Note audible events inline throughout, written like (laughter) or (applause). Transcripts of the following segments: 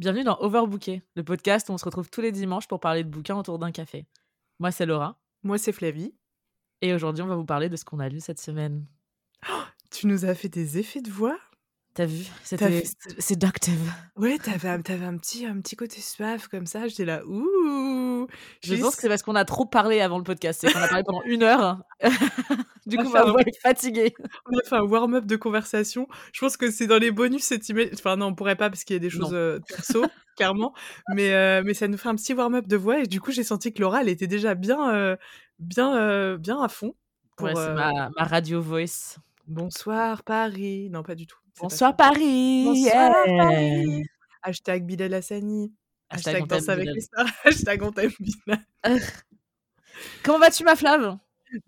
Bienvenue dans Overbooké, le podcast où on se retrouve tous les dimanches pour parler de bouquins autour d'un café. Moi, c'est Laura. Moi, c'est Flavie. Et aujourd'hui, on va vous parler de ce qu'on a lu cette semaine. Tu nous as fait des effets de voix? T'as vu? C'était séductive. Ouais, t'avais, avais un, petit, un petit côté suave comme ça. J'étais là, ouh Je pense que c'est parce qu'on a trop parlé avant le podcast. C'est qu'on a parlé pendant une heure. (laughs) du coup, ma voix est fatiguée. On a fait un warm-up de conversation. Je pense que c'est dans les bonus cette image. Enfin, non, on pourrait pas parce qu'il y a des choses euh, perso, clairement. Mais, euh, mais ça nous fait un petit warm-up de voix. Et du coup, j'ai senti que Laura, elle était déjà bien, euh, bien, bien à fond. Pour, ouais, c'est ma, ma radio voice. Bonsoir Paris. Non, pas du tout. Bonsoir Paris. Bonsoir Paris. Hashtag Bilal Hassani. Hashtag, danse avec les stars. (laughs) Hashtag on t'aime Bilal. (laughs) Comment vas-tu ma Flamme?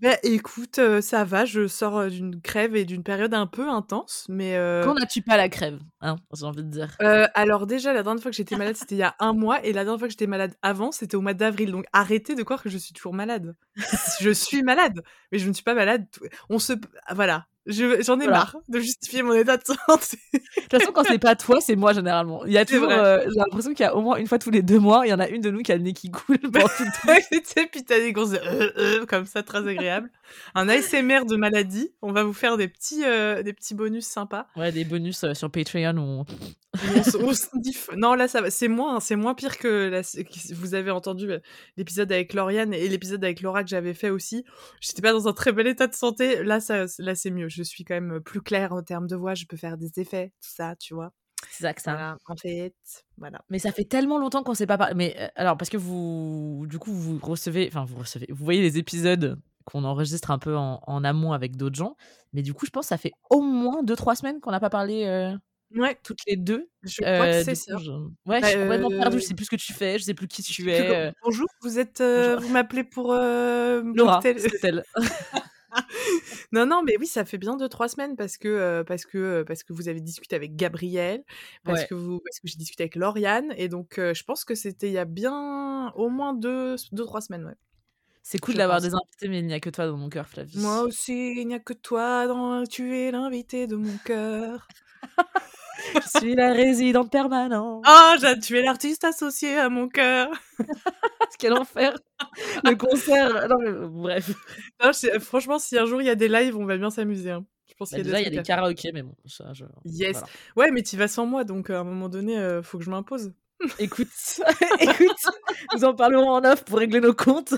Bah, écoute, euh, ça va, je sors euh, d'une crève et d'une période un peu intense, mais... Euh... Quand n'as-tu pas la crève hein, J'ai envie de dire? Euh, alors déjà, la dernière fois que j'étais malade, c'était il y a un mois, et la dernière fois que j'étais malade avant, c'était au mois d'avril. Donc arrêtez de croire que je suis toujours malade. (laughs) je suis malade, mais je ne suis pas malade. On se... Voilà, J'en ai marre de justifier mon état de santé. (laughs) de toute façon, quand c'est pas toi, c'est moi généralement. Il y a toujours, euh, j'ai l'impression qu'il y a au moins une fois tous les deux mois, il y en a une de nous qui a le nez qui coule. Pendant tout (laughs) (laughs) tu sais, puis t'as des grosses euh, euh, comme ça, très agréable. Un ASMR de maladie. On va vous faire des petits, euh, des petits bonus sympas. Ouais, des bonus euh, sur Patreon où on, non, là, ça va. C'est moins, c'est moins pire que la... vous avez entendu l'épisode avec Lauriane et l'épisode avec Laura que j'avais fait aussi. J'étais pas dans un très bel état de santé. Là, ça, là, c'est mieux. Je suis quand même plus claire en termes de voix. Je peux faire des effets, tout ça, tu vois. C'est ça que ça. Voilà, en fait, voilà. Mais ça fait tellement longtemps qu'on s'est pas parlé. Mais euh, alors, parce que vous, du coup, vous recevez, enfin, vous recevez, vous voyez les épisodes qu'on enregistre un peu en, en amont avec d'autres gens. Mais du coup, je pense que ça fait au moins 2-3 semaines qu'on n'a pas parlé. Euh Ouais. Toutes les deux. Je crois que c'est ça. Je... Ouais, bah, je suis complètement perdue. Je sais plus ce que tu fais. Je sais plus qui tu es. Bonjour, vous êtes. Euh, vous m'appelez pour. Euh, (laughs) Laura, elle. (laughs) non, non, mais oui, ça fait bien deux trois semaines parce que euh, parce que parce que vous avez discuté avec Gabriel, parce ouais. que vous parce que j'ai discuté avec Lauriane, et donc je pense que c'était il y a bien au moins deux deux trois semaines, ouais. C'est cool d'avoir des invités, mais il n'y a que toi dans mon cœur, Flavie. Moi aussi, il n'y a que toi dans. Tu es l'invité de mon cœur. (laughs) Je suis la résidente permanente. Oh, tu es l'artiste associé à mon cœur. (laughs) Quel enfer. Le concert. Non, mais, bref. Non, franchement, si un jour il y a des lives, on va bien s'amuser. Hein. Je pense bah, qu'il y a déjà, il y a des karaokés, mais bon. Ça, je... Yes. Voilà. Ouais, mais tu vas sans moi, donc à un moment donné, euh, faut que je m'impose. (laughs) Écoute, (laughs) écoute, nous en parlerons en off pour régler nos comptes.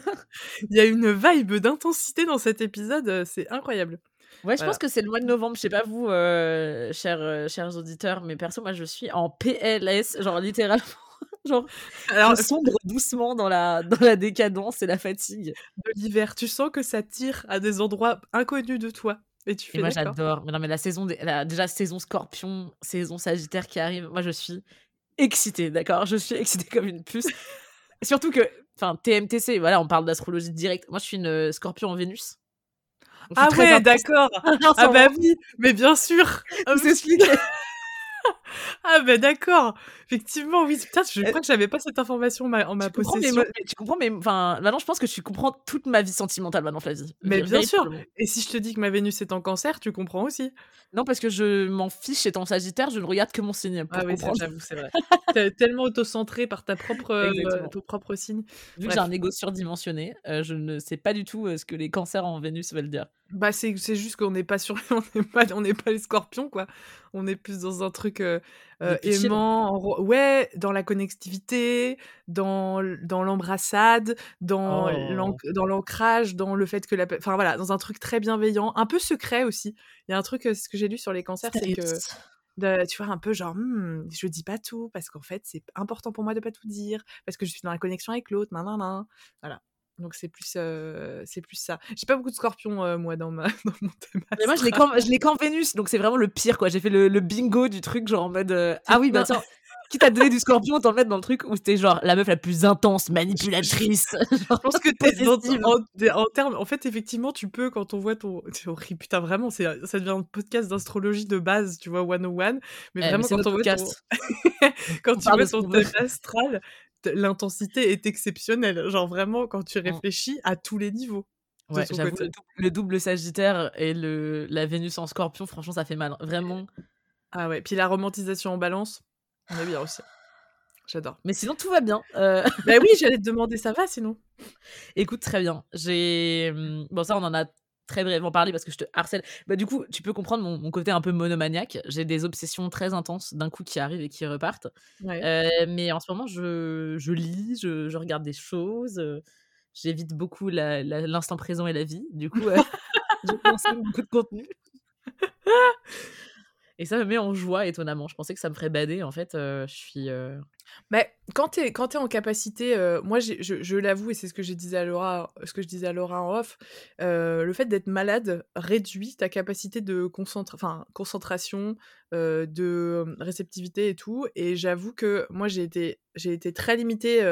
Il y a une vibe d'intensité dans cet épisode, euh, c'est incroyable. Ouais, je voilà. pense que c'est le mois de novembre. Je sais pas vous, euh, chers, euh, chers auditeurs, mais perso, moi, je suis en PLS, genre littéralement. (laughs) genre, Alors, je sombre doucement dans la, dans la décadence et la fatigue. De l'hiver, tu sens que ça tire à des endroits inconnus de toi. Et tu fais et moi, j'adore. Mais non, mais la saison, des, la, déjà, saison scorpion, saison sagittaire qui arrive, moi, je suis excitée, d'accord? Je suis excitée comme une puce. (laughs) Surtout que, enfin, TMTC, voilà, on parle d'astrologie directe. Moi, je suis une euh, scorpion en Vénus. Ah ouais, d'accord. (laughs) ah bah oui, mais bien sûr. Vous expliquez. (laughs) (laughs) ah bah d'accord. Effectivement, oui. Putain, je crois que j'avais pas cette information en ma tu possession. Comprends, mais, tu comprends, mais enfin, maintenant, je pense que tu comprends toute ma vie sentimentale maintenant, Flavie. Mais bien sûr. Et si je te dis que ma Vénus est en Cancer, tu comprends aussi. Non, parce que je m'en fiche étant Sagittaire, je ne regarde que mon signe. Pour ah oui, j'avoue, c'est vrai. (laughs) T'es tellement auto-centré par ta propre, euh, ton propre signe. Vu que j'ai un ego surdimensionné, euh, je ne sais pas du tout euh, ce que les cancers en Vénus veulent dire. Bah, c'est juste qu'on n'est pas sur. (laughs) on n'est pas, on pas les scorpions, quoi. On est plus dans un truc euh, euh, aimant. En... Ouais, dans la connectivité, dans, dans l'embrassade, dans oh. l'ancrage, dans le fait que la. Enfin, voilà, dans un truc très bienveillant, un peu secret aussi. Il y a un truc, ce que j'ai lu sur les cancers, c'est que. De, tu vois, un peu genre, hm, je dis pas tout, parce qu'en fait, c'est important pour moi de pas tout dire, parce que je suis dans la connexion avec l'autre, nan, nan, nan. Voilà. Donc c'est plus, euh, c'est plus ça. J'ai pas beaucoup de scorpions, euh, moi, dans, ma, (laughs) dans mon thème. Mais moi, je l'ai qu'en Vénus, donc c'est vraiment le pire, quoi. J'ai fait le, le bingo du truc, genre en mode. Euh, ah oui, bah tiens, qui t'a donné du scorpion, t'en mettre dans le truc où c'était genre la meuf la plus intense, manipulatrice. (laughs) (laughs) je pense que t'es en, en, en termes. En fait, effectivement, tu peux, quand on voit ton. Horrible, putain, vraiment, c'est, ça devient un podcast d'astrologie de base, tu vois, 101. Mais eh, vraiment, mais quand on voit ton... quand tu vois ton thème astral, l'intensité est exceptionnelle. Genre vraiment, quand tu réfléchis à tous les niveaux. Ouais, le, double Sagittaire et le, la Vénus en Scorpion, franchement, ça fait mal. Vraiment. Ah ouais, puis la romantisation en balance, on est bien aussi. j'adore. Mais sinon, tout va bien. Euh... bah oui, j'allais te demander, ça va sinon? Écoute, très bien. J'ai. Mmh, bon, ça, on en a très brièvement parlé parce que je te harcèle. Bah, du coup, tu peux comprendre mon, côté un peu monomaniaque. J'ai des obsessions très intenses d'un coup qui arrivent et qui repartent. Euh, mais en ce moment, je, je lis, je, je, regarde des choses. Euh, j'évite beaucoup l'instant présent et la vie. Du coup, euh, (laughs) je consomme beaucoup de contenu. (laughs) Et ça me met en joie, étonnamment. Je pensais que ça me ferait bader. En fait, je suis. Mais quand tu es, en capacité, moi je, je l'avoue, et c'est ce que, je disais à Laura, ce que je disais à Laura en off, le fait d'être malade réduit ta capacité de enfin, concentration, de réceptivité et tout. Et j'avoue que moi j'ai été, été très limitée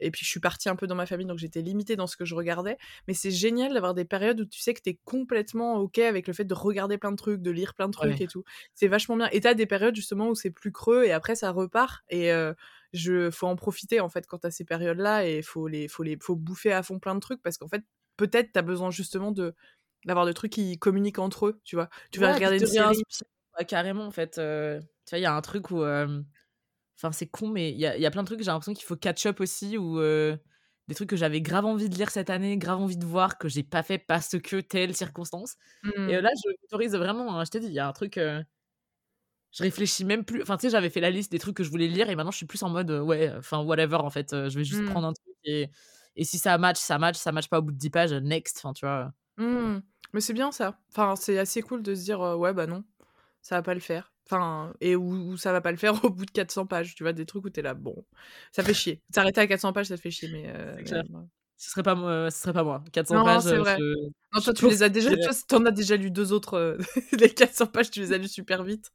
et puis je suis partie un peu dans ma famille, donc j'étais limitée dans ce que je regardais. Mais c'est génial d'avoir des périodes où tu sais que t'es complètement OK avec le fait de regarder plein de trucs, de lire plein de trucs et tout. C'est vachement bien. Et t'as des périodes justement où c'est plus creux et après ça repart. Et euh, je faut en profiter en fait quand t'as ces périodes-là et faut les, faut les, faut bouffer à fond plein de trucs parce qu'en fait peut-être t'as besoin justement de d'avoir des trucs qui communiquent entre eux, tu vois. Tu vas regarder une série. carrément en fait. Euh, tu vois, il y a un truc où euh, Enfin, c'est con, mais il y a, y a, plein de trucs, j'ai l'impression qu'il faut catch-up aussi, ou euh, des trucs que j'avais grave envie de lire cette année, grave envie de voir, que j'ai pas fait parce que telle circonstance. Et euh, mmh. là, je m'autorise vraiment, hein, je t'ai dit, il y a un truc. Euh, je réfléchis même plus. Enfin, tu sais, j'avais fait la liste des trucs que je voulais lire, et maintenant, je suis plus en mode, ouais, enfin, whatever, en fait, je vais juste mmh. prendre un truc, et, et si ça match, ça match, ça match pas au bout de 10 pages, next, enfin, tu vois. Mmh. Mais c'est bien ça. Enfin, c'est assez cool de se dire, ouais, bah non, ça va pas le faire. Enfin, et où, ça va pas le faire (laughs) au bout de 400 pages, tu vois, des trucs où t'es là, bon, ça fait chier. S'arrêter à 400 pages, ça fait chier, mais. Euh, ce serait pas moi, ce serait pas moi. 400 pages. c'est vrai. Non, toi, tu les as déjà, toi, t'en as déjà lu deux autres. Euh, (laughs) les 400 pages, tu les as lues super vite.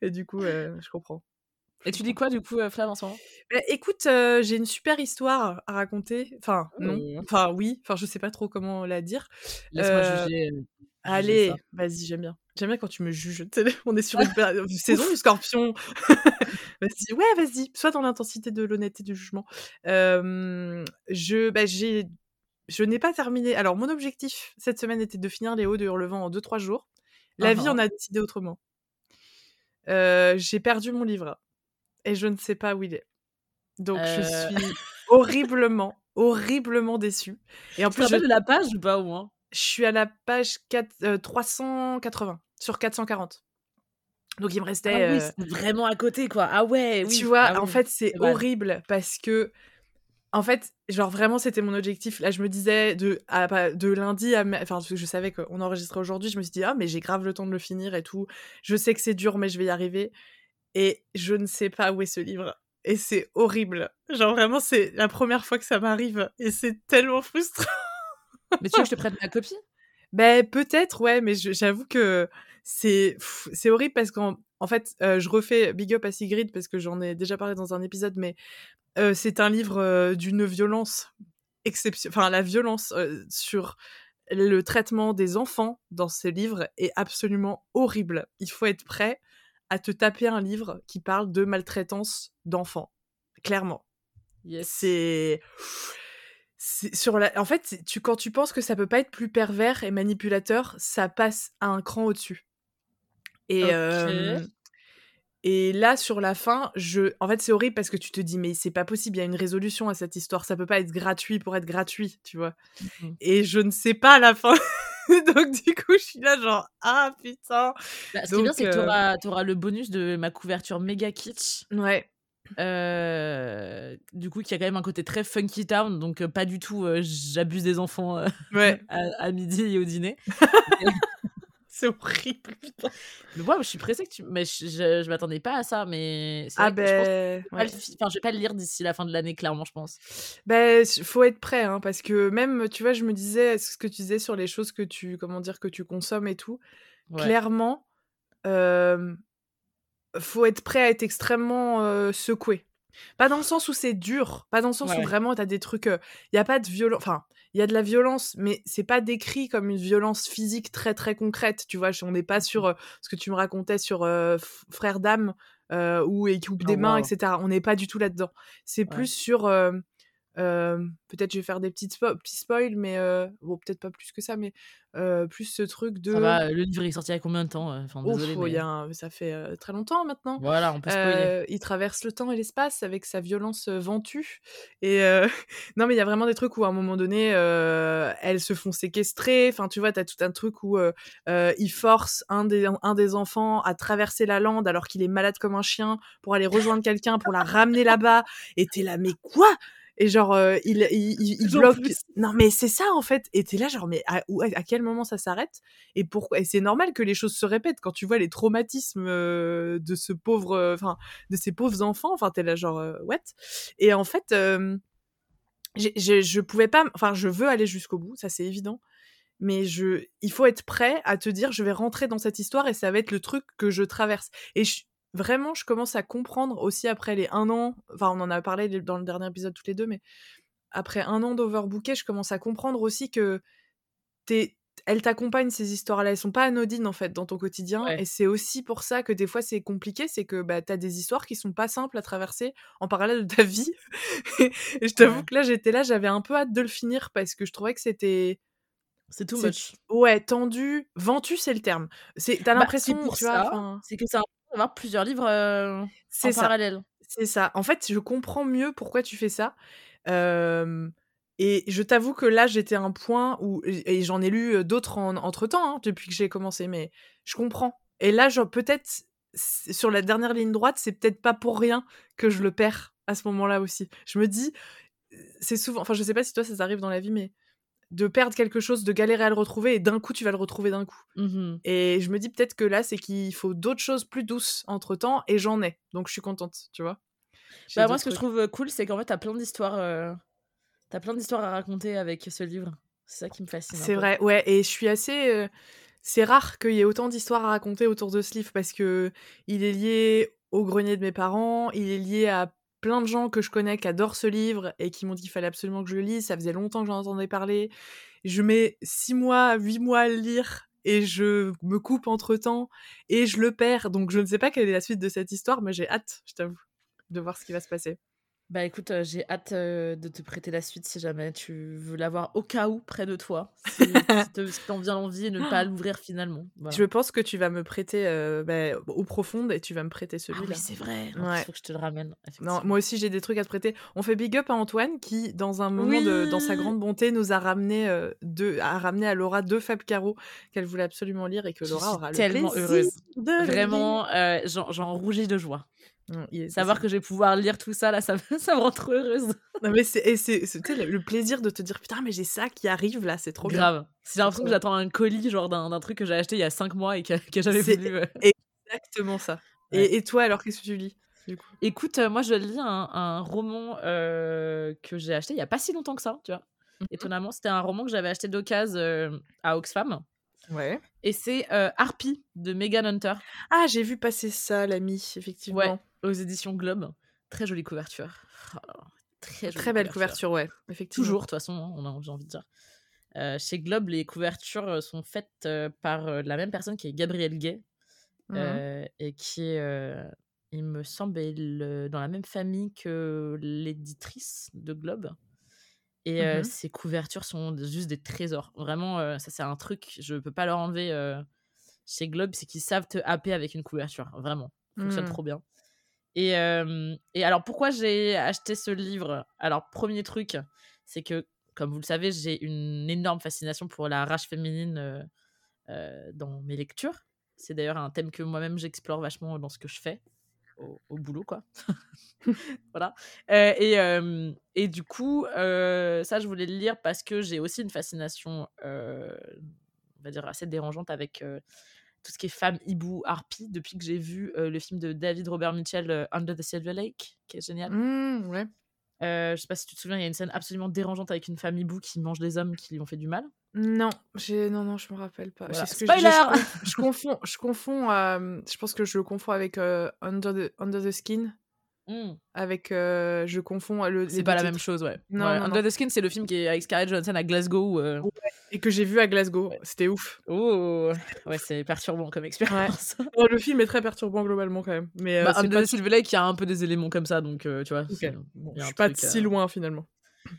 Et du coup, je comprends. Et tu dis quoi du coup, Flav, en ce moment? Bah, Écoute, j'ai une super histoire à raconter. Enfin, non. Mmh. Enfin, oui. Enfin, je sais pas trop comment la dire. Laisse-moi juger. Allez, vas-y, j'aime bien. J'aime bien quand tu me juges. On est sur une (laughs) saison du scorpion. (laughs) vas-y, ouais, vas-y. Soit dans l'intensité de l'honnêteté du jugement. je, bah, j'ai, je n'ai pas terminé. Alors, mon objectif cette semaine était de finir les hauts de Hurlevent en 2-3 jours. La vie en a décidé autrement. j'ai perdu mon livre et je ne sais pas où il est. Donc, je suis (laughs) horriblement, horriblement déçue. Et en plus, je... de la page ou pas au moins? Je suis à la page 4, 380 euh, sur 440. Donc il me restait. Ah oui, euh, vraiment à côté, quoi. Ah ouais, oui. Tu vois, ah en fait, c'est horrible parce que. En fait, genre vraiment, c'était mon objectif. Là, je me disais de, de lundi à. Enfin, je savais qu'on enregistrait aujourd'hui. Je me suis dit, ah, mais j'ai grave le temps de le finir et tout. Je sais que c'est dur, mais je vais y arriver. Et je ne sais pas où est ce livre. Et c'est horrible. Genre vraiment, c'est la première fois que ça m'arrive. Et c'est tellement frustrant. Mais tu veux que je te prête ma copie? Ben peut-être, ouais, mais j'avoue que c'est c'est horrible parce qu'en en fait, euh, je refais Big Up à Sigrid parce que j'en ai déjà parlé dans un épisode, mais euh, c'est un livre euh, d'une violence exceptionnelle. Enfin, la violence sur le traitement des enfants dans ce livre est absolument horrible. Il faut être prêt à te taper un livre qui parle de maltraitance d'enfants. Clairement. C'est sur la... En fait, tu, quand tu penses que ça peut pas être plus pervers et manipulateur, ça passe à un cran au-dessus. Et, et là, sur la fin, je... en fait, c'est horrible parce que tu te dis, mais c'est pas possible, il y a une résolution à cette histoire, ça peut pas être gratuit pour être gratuit, tu vois. Mmh et je ne sais pas à la fin. (laughs) Donc, du coup, je suis là, genre, ah putain. Bah, ce qui est bien, c'est que tu auras, auras, le bonus de ma couverture méga kitsch. Ouais. Euh, du coup, qui a quand même un côté très funky town, donc euh, pas du tout euh, j'abuse des enfants ouais. (laughs) à, midi et au dîner. (laughs) c'est horrible. Moi, je suis pressée que tu. Mais je, je, m'attendais pas à ça, mais. Ah ben. Je, ouais. enfin, je vais pas le lire d'ici la fin de l'année, clairement, je pense. Ben, faut être prêt, hein, parce que même, tu vois, je me disais, ce que tu disais sur les choses que tu, comment dire, que tu consommes et tout, clairement, faut être prêt à être extrêmement secoué. Pas dans le sens où c'est dur, pas dans le sens où vraiment t'as des trucs. Il y a pas de violence. Enfin, il y a de la violence, mais c'est pas décrit comme une violence physique très très concrète. Tu vois, on n'est pas sur ce que tu me racontais sur Frère d'âme où il coupe des oh, mains, etc. On n'est pas du tout là-dedans. C'est plus sur peut-être je vais faire des petites petits spoils, mais bon, peut-être pas plus que ça, mais plus ce truc de. Ça va, le livre est sorti il y a combien de temps Enfin, désolé, mais... y a ça fait très longtemps maintenant. Voilà, on peut spoiler. il traverse le temps et l'espace avec sa violence ventue. Et (laughs) non, mais il y a vraiment des trucs où à un moment donné, elles se font séquestrer. Enfin, tu vois, t'as tout un truc où il force un des, un des enfants à traverser la lande alors qu'il est malade comme un chien pour aller rejoindre quelqu'un pour la ramener là-bas. Et t'es là, mais quoi? Et genre euh, il, il, il bloque non mais c'est ça en fait et t'es là genre mais à, à quel moment ça s'arrête et pourquoi et c'est normal que les choses se répètent. Quand tu vois les traumatismes euh, de ce pauvre euh, enfin de ces pauvres enfants enfin t'es là genre what? Et en fait je je pouvais pas enfin je veux aller jusqu'au bout ça c'est évident mais je il faut être prêt à te dire je vais rentrer dans cette histoire et ça va être le truc que je traverse. Et je, vraiment, je commence à comprendre aussi après les un an, enfin on en a parlé dans le dernier épisode toutes les deux, mais après un an d'overbooké, je commence à comprendre aussi que t'es elles t'accompagnent ces histoires-là, elles sont pas anodines en fait dans ton quotidien et c'est aussi pour ça que des fois c'est compliqué, c'est que bah t'as des histoires qui sont pas simples à traverser en parallèle de ta vie. (laughs) et je t'avoue que là j'étais là, j'avais un peu hâte de le finir parce que je trouvais que c'était c'est tout much. Ouais, tendu, ventu c'est le terme. C'est t'as bah, l'impression, tu vois, c'est que c'est avoir plusieurs livres euh, en parallèle. C'est ça. En fait, je comprends mieux pourquoi tu fais ça. et je t'avoue que là, j'étais à un point où, et j'en ai lu d'autres en, entre temps, hein, depuis que j'ai commencé, mais je comprends. Et là, peut-être, sur la dernière ligne droite, c'est peut-être pas pour rien que je le perds à ce moment-là aussi. Je me dis, c'est souvent, enfin, je sais pas si toi ça t'arrive dans la vie, mais de perdre quelque chose, de galérer à le retrouver, et d'un coup, tu vas le retrouver d'un coup. Mmh et je me dis peut-être que là, c'est qu'il faut d'autres choses plus douces entre temps, et j'en ai. Donc je suis contente, tu vois. Bah, moi, ce que je trouve cool, c'est qu'en fait, t'as plein d'histoires. Euh, t'as plein d'histoires à raconter avec ce livre. C'est ça qui me fascine. C'est vrai, ouais. Et je suis assez. Euh, c'est rare qu'il y ait autant d'histoires à raconter autour de ce livre parce que il est lié au grenier de mes parents, il est lié à plein de gens que je connais qui adorent ce livre et qui m'ont dit qu'il fallait absolument que je le lise. Ça faisait longtemps que j'en entendais parler. Je mets six mois, huit mois à le lire et je me coupe entre temps et je le perds. Donc je ne sais pas quelle est la suite de cette histoire, mais j'ai hâte, je t'avoue, de voir ce qui va se passer. Bah écoute, euh, j'ai hâte euh, de te prêter la suite si jamais tu veux l'avoir au cas où près de toi. Si, si t'en vient l'envie et ne pas (gasps) l'ouvrir finalement. Je pense que tu vas me prêter euh, bah, au profonde et tu vas me prêter celui-là. Ah oui, c'est vrai. Il faut que je te le ramène. Non, moi aussi j'ai des trucs à te prêter. On fait big up à Antoine qui, dans un moment de, dans sa grande bonté, nous a ramené deux, a ramené à Laura deux Fab Caro qu'elle voulait absolument lire et que Laura aura tellement le heureuse. Vraiment, j'en rougis de joie. Savoir que je vais pouvoir lire tout ça, là, ça, (laughs) ça me rend trop heureuse. Non, mais c'est le plaisir de te dire putain, mais j'ai ça qui arrive là, c'est trop grave. C'est l'impression que j'attends un colis, genre d'un truc que j'ai acheté il y a 5 mois et que, que j'avais voulu. Exactement ça. Et, et, toi, alors, qu'est-ce que tu lis du coup? Écoute, euh, moi, je lis un, un roman euh, que j'ai acheté il y a pas si longtemps que ça, tu vois. Mmh Étonnamment, c'était un roman que j'avais acheté d'occasion euh, à Oxfam. Ouais. Et c'est Harpy de Megan Hunter. Ah, j'ai vu passer ça, l'ami, effectivement. Ouais aux éditions Globe. Très jolie couverture. Oh, très, très belle couverture, ouais, effectivement. Toujours, de toute façon, hein, on a, envie de dire. Euh, chez Globe, les couvertures euh, sont faites euh, par la même personne qui est Gabrielle Gay, mmh et qui est, il me semble, dans la même famille que l'éditrice de Globe. Et mmh ces couvertures sont juste des trésors. Vraiment, ça c'est un truc, je peux pas leur enlever chez Globe, c'est qu'ils savent te happer avec une couverture. Vraiment, ça fonctionne mmh. trop bien. Et, alors, pourquoi j'ai acheté ce livre? Alors, premier truc, c'est que, comme vous le savez, j'ai une énorme fascination pour la rage féminine dans mes lectures. C'est d'ailleurs un thème que moi-même j'explore vachement dans ce que je fais au, boulot, quoi. (laughs) voilà. et, et du coup, ça, je voulais le lire parce que j'ai aussi une fascination, on va dire, assez dérangeante avec tout ce qui est femme, hibou, harpie, depuis que j'ai vu euh, le film de David Robert Mitchell, euh, Under the Silver Lake, qui est génial. Mmh, ouais. Euh, je sais pas si tu te souviens, il y a une scène absolument dérangeante avec une femme hibou qui mange des hommes qui lui ont fait du mal. Non, j'ai non non, je me rappelle pas. Spoiler. Je, je, confonds, (laughs) je confonds. je pense que je le confonds avec Under the Under the Skin. Mmh. Avec, je confonds le. C'est pas la même chose, ouais. Non, Under the Skin, c'est le film qui est avec Scarlett Johansson à Glasgow. et que j'ai vu à Glasgow. C'était ouf. Oh, ouais, c'est perturbant comme expérience. le film est très perturbant globalement quand même. Mais bah, Under the Silver Lake, il y a un peu des éléments comme ça, donc tu vois. je suis pas si loin finalement.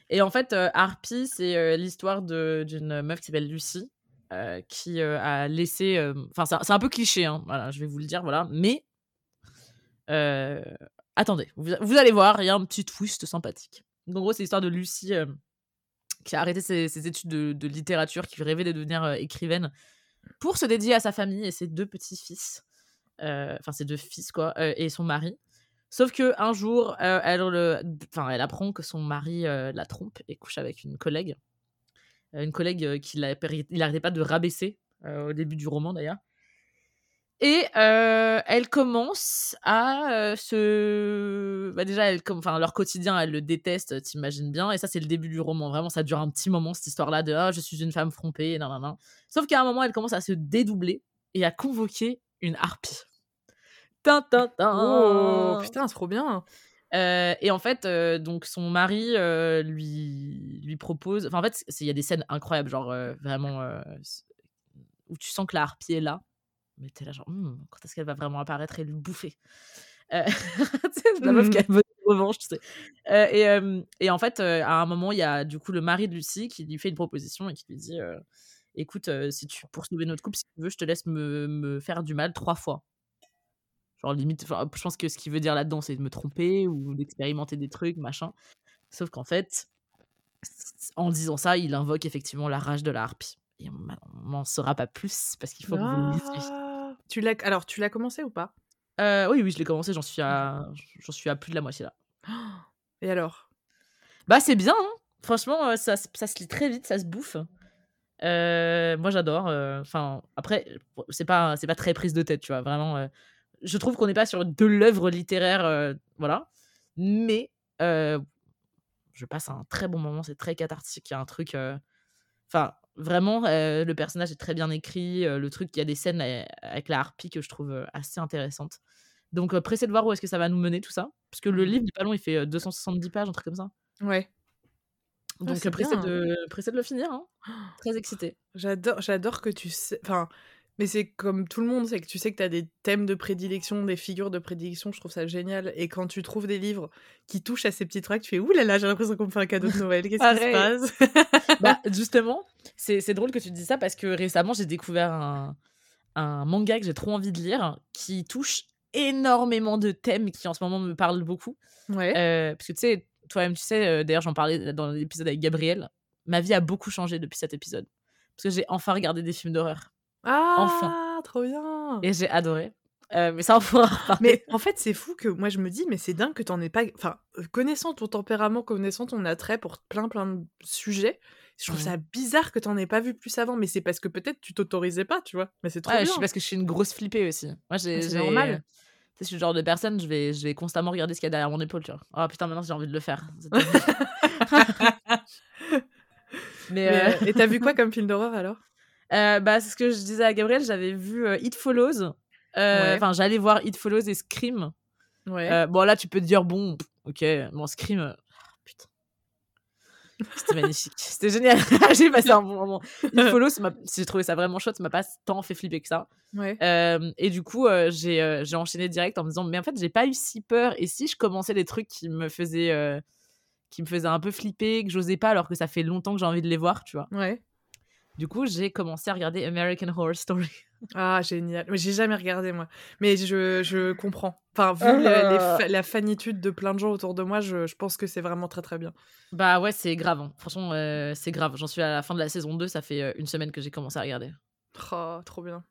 Et en fait, euh, Harpy, c'est euh, l'histoire de- d'une meuf qui s'appelle Lucie, euh, qui euh, a laissé. euh, Enfin, c'est un- c'est un peu cliché, hein, voilà, je vais vous le dire, voilà. Mais. euh, attendez, vous, allez voir, il y a un petit twist sympathique. Donc, en gros, c'est l'histoire de Lucie euh, qui a arrêté ses, études de, littérature, qui rêvait de devenir euh, écrivaine, pour se dédier à sa famille et ses deux petits-fils. Euh, Enfin, ses deux fils, quoi, et son mari. Sauf que un jour, elle, elle apprend que son mari la trompe et couche avec une collègue. Une collègue qu'il n'arrêtait pas de rabaisser au début du roman d'ailleurs. Et euh, elle commence à euh, se. Bah, déjà, elle, comme, enfin, leur quotidien, elle le déteste, t'imagines bien. Et ça, c'est le début du roman. Vraiment, ça dure un petit moment, cette histoire-là de Ah, je suis une femme trompée. Nan, nan, nan. Sauf qu'à un moment, elle commence à se dédoubler et à convoquer une harpie. Tin, tin, tin. Oh, putain, c'est trop bien. Euh, et en fait, euh, donc son mari euh, lui lui propose. Enfin, en fait, il y a des scènes incroyables, genre euh, vraiment euh, où tu sens que la harpie est là, mais t'es là genre Hmm, quand est-ce qu'elle va vraiment apparaître et lui bouffer? Euh, (laughs) La meuf qui a de revanche, tu sais. Euh, et, euh, et en fait, euh, à un moment, il y a du coup le mari de Lucie qui lui fait une proposition et qui lui dit Écoute, euh, si tu pour sauver notre couple, si tu veux, je te laisse me, me faire du mal trois fois. Genre limite, je pense que ce qu'il veut dire là-dedans, c'est de me tromper ou d'expérimenter des trucs, machin. Sauf qu'en fait, en disant ça, il invoque effectivement la rage de la harpie. Et on n'en saura pas plus parce qu'il faut que vous le lisiez. Tu l'as alors tu l'as commencé ou pas? Euh, oui, oui, je l'ai commencé, j'en suis à, j'en suis à plus de la moitié là. (gasps) Et alors? Bah c'est bien, hein. franchement, euh, ça, ça se lit très vite, ça se bouffe. Euh, moi j'adore. Enfin après, c'est pas, c'est pas très prise de tête, tu vois. Vraiment, je trouve qu'on n'est pas sur de l'œuvre littéraire, voilà. Mais je passe un très bon moment, c'est très cathartique. Il y a un truc, enfin vraiment, euh, le personnage est très bien écrit. euh, le truc, il y a des scènes euh, avec la harpie que je trouve assez intéressantes. Donc pressé de voir où est-ce que ça va nous mener tout ça, parce que le Mhm. livre n'est pas long, il fait euh, 270 pages, un truc comme ça. Ouais. Donc c'est pressé bien. de, pressé de le finir. hein. Très excité. J'adore j'adore que tu sais enfin mais c'est comme tout le monde, c'est que tu sais que tu as des thèmes de prédilection, des figures de prédilection, je trouve ça génial. Et quand tu trouves des livres qui touchent à ces petits trucs, tu fais ouh là là, j'ai l'impression qu'on me fait un cadeau de Noël. Qu'est-ce qui se passe (laughs) (laughs) bah, justement, c'est c'est drôle que tu dis ça parce que récemment, j'ai découvert un, un manga que j'ai trop envie de lire qui touche énormément de thèmes qui en ce moment me parlent beaucoup. Ouais. Euh, parce que tu sais, toi-même, tu sais, euh, d'ailleurs, j'en parlais dans l'épisode avec Gabriel, ma vie a beaucoup changé depuis cet épisode. Parce que j'ai enfin regardé des films d'horreur. Ah, enfin. trop bien. Et j'ai adoré. Euh, mais ça, on pourra. Mais en fait, c'est fou que moi je me dis, mais c'est dingue que t'en aies pas. Enfin, euh, connaissant ton tempérament, connaissant ton attrait pour plein plein de sujets, je trouve Ouais. ça bizarre que t'en aies pas vu plus avant. Mais c'est parce que peut-être tu t'autorisais pas, tu vois. Mais c'est trop Ouais, bien. parce que je suis une grosse flippée aussi. Moi, j'ai. C'est normal. Tu sais, je suis le genre de personne, je vais, je vais constamment regarder ce qu'il y a derrière mon épaule, tu vois. Oh putain, maintenant j'ai envie de le faire. (laughs) (laughs) Mais, Mais, euh, euh, et t'as vu quoi (laughs) comme film d'horreur alors? Euh, bah, c'est ce que je disais à Gabriel, j'avais vu euh, It Follows. Euh, Ouais. Enfin, j'allais voir It Follows et Scream. Ouais. Euh, bon, là, tu peux te dire, bon, ok, bon, Scream. putain. C'était (laughs) magnifique. C'était génial. (laughs) j'ai passé un bon moment. It (laughs) Follows, j'ai trouvé ça vraiment chouette, ça m'a pas tant fait flipper que ça. ouais. Et du coup, j'ai enchaîné direct en me disant, mais en fait, j'ai pas eu si peur. Et si je commençais des trucs qui me faisaient, qui me faisaient un peu flipper, que j'osais pas, alors que ça fait longtemps que j'ai envie de les voir, tu vois. Ouais. Du coup, j'ai commencé à regarder American Horror Story. (laughs) Ah, génial. Mais j'ai jamais regardé, moi. Mais je, je comprends. Enfin, vu fa- la fanitude de plein de gens autour de moi, je, je pense que c'est vraiment très très bien. Bah ouais, c'est grave. hein. Franchement, euh, c'est grave. J'en suis à la fin de la saison 2, ça fait euh, une semaine que j'ai commencé à regarder. Oh, trop bien.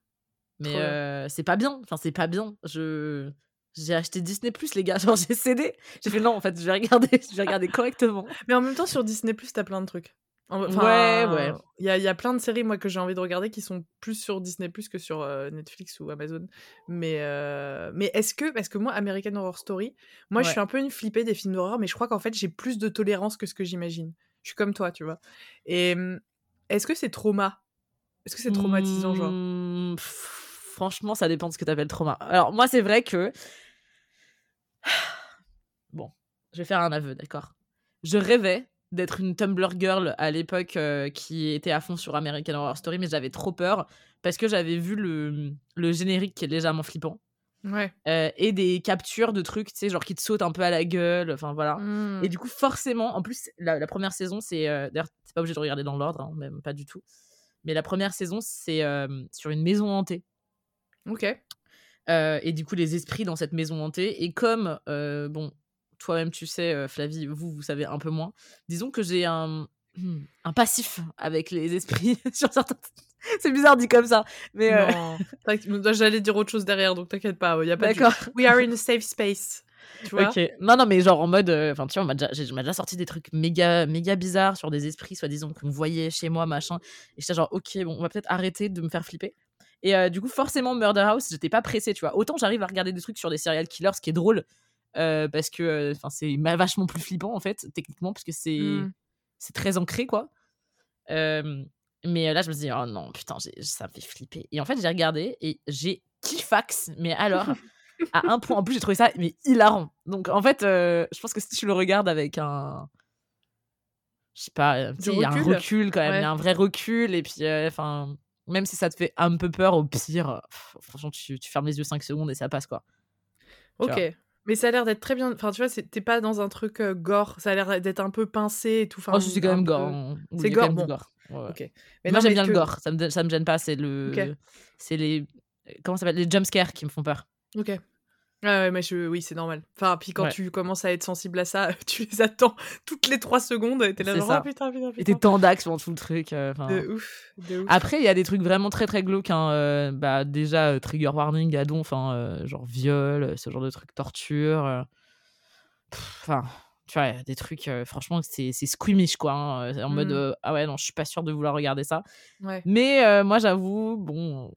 Mais euh, c'est pas bien. Enfin, c'est pas bien. Je. J'ai acheté Disney Plus, les gars. (laughs) Genre, j'ai cédé. J'ai fait non, en fait, je vais regarder, je vais regarder correctement. Mais en même temps, sur Disney, t'as plein de trucs. En- Ouais, ouais. Il y a, y a plein de séries, moi, que j'ai envie de regarder qui sont plus sur Disney que sur euh, Netflix ou Amazon. Mais, euh, mais est-ce que, parce que moi, American Horror Story, moi, je suis un peu une flippée des films d'horreur, mais je crois qu'en fait, j'ai plus de tolérance que ce que j'imagine. Je suis comme toi, tu vois. Et est-ce que c'est trauma? Est-ce que c'est traumatisant, genre? Mmh, pff, Franchement, ça dépend de ce que t'appelles trauma. Alors, moi, c'est vrai que. (sighs) Bon, je vais faire un aveu, d'accord? Je rêvais d'être une Tumblr girl à l'époque euh, qui était à fond sur American Horror Story, mais j'avais trop peur parce que j'avais vu le, le générique qui est légèrement flippant. Ouais. euh, et des captures de trucs, tu sais, genre qui te sautent un peu à la gueule, enfin voilà. Mmh. Et du coup, forcément, en plus, la, la première saison, c'est. euh, D'ailleurs, c'est pas obligé de regarder dans l'ordre, hein, même pas du tout. Mais la première saison, c'est sur une maison hantée. Ok. Et du coup, les esprits dans cette maison hantée. Et comme, bon, toi-même, tu sais, euh, Flavie, vous, vous savez un peu moins. Disons que j'ai un, un passif avec les esprits (laughs) sur certains. (laughs) C'est bizarre dit comme ça, mais euh. (laughs) T'inquiète, J'allais dire autre chose derrière, donc t'inquiète pas. Y a pas d'accord. We are in a safe space. Tu vois? Ok. Non, non, mais genre en mode. euh, Enfin, tu vois, on m'a déjà, sorti des trucs méga, méga bizarres sur des esprits, soi-disant, qu'on voyait chez moi, machin. Et j'étais genre, ok, bon, on va peut-être arrêter de me faire flipper. Et euh, du coup, forcément, Murder House, j'étais pas pressée, tu vois. Autant j'arrive à regarder des trucs sur des serial killers, ce qui est drôle, euh, parce que euh, enfin c'est vachement plus flippant, en fait, techniquement, parce que c'est Mm. c'est très ancré, quoi. Euh, mais euh, là, je me dis, oh non, putain, ça me fait flipper. Et en fait, j'ai regardé et j'ai kiffax, mais alors, à un point. En plus, j'ai trouvé ça mais hilarant. Donc, en fait, je pense que si tu le regardes avec un. Je sais pas, il y a un recul. quand même, il y a un vrai recul. Et puis, enfin, même si ça te fait un peu peur, au pire, pff, franchement, tu, tu fermes les yeux 5 secondes et ça passe, quoi. Tu Ok. Mais ça a l'air d'être très bien. Enfin, tu vois, t'es pas dans un truc euh, gore. Ça a l'air d'être un peu pincé et tout. Enfin, oh, c'est quand même gore. C'est gore, bon. gore. Ouais, ouais. Ok. Mais Moi, j'aime bien que- le gore. Ça me, ça me gêne pas. C'est le. Ok. C'est les. Comment ça s'appelle? Les jumpscares qui me font peur. Ok. Ah ouais, mais je... oui, c'est normal. Enfin, puis quand Ouais. tu commences à être sensible à ça, (laughs) tu les attends toutes les trois secondes. et T'es là, genre, oh, putain, putain, Et putain. t'es tendax pendant tout le truc. euh, enfin. De ouf, de ouf. Après, il y a des trucs vraiment très très glauques. hein, euh, bah, déjà, euh, trigger warning, adon, enfin, euh, genre viol, ce genre de trucs, torture. Enfin, tu vois, des trucs, franchement, c'est squeamish, quoi. hein, en mode, Mm. ah ouais, non, je suis pas sûre de vouloir regarder ça. Ouais. Mais moi, j'avoue, bon.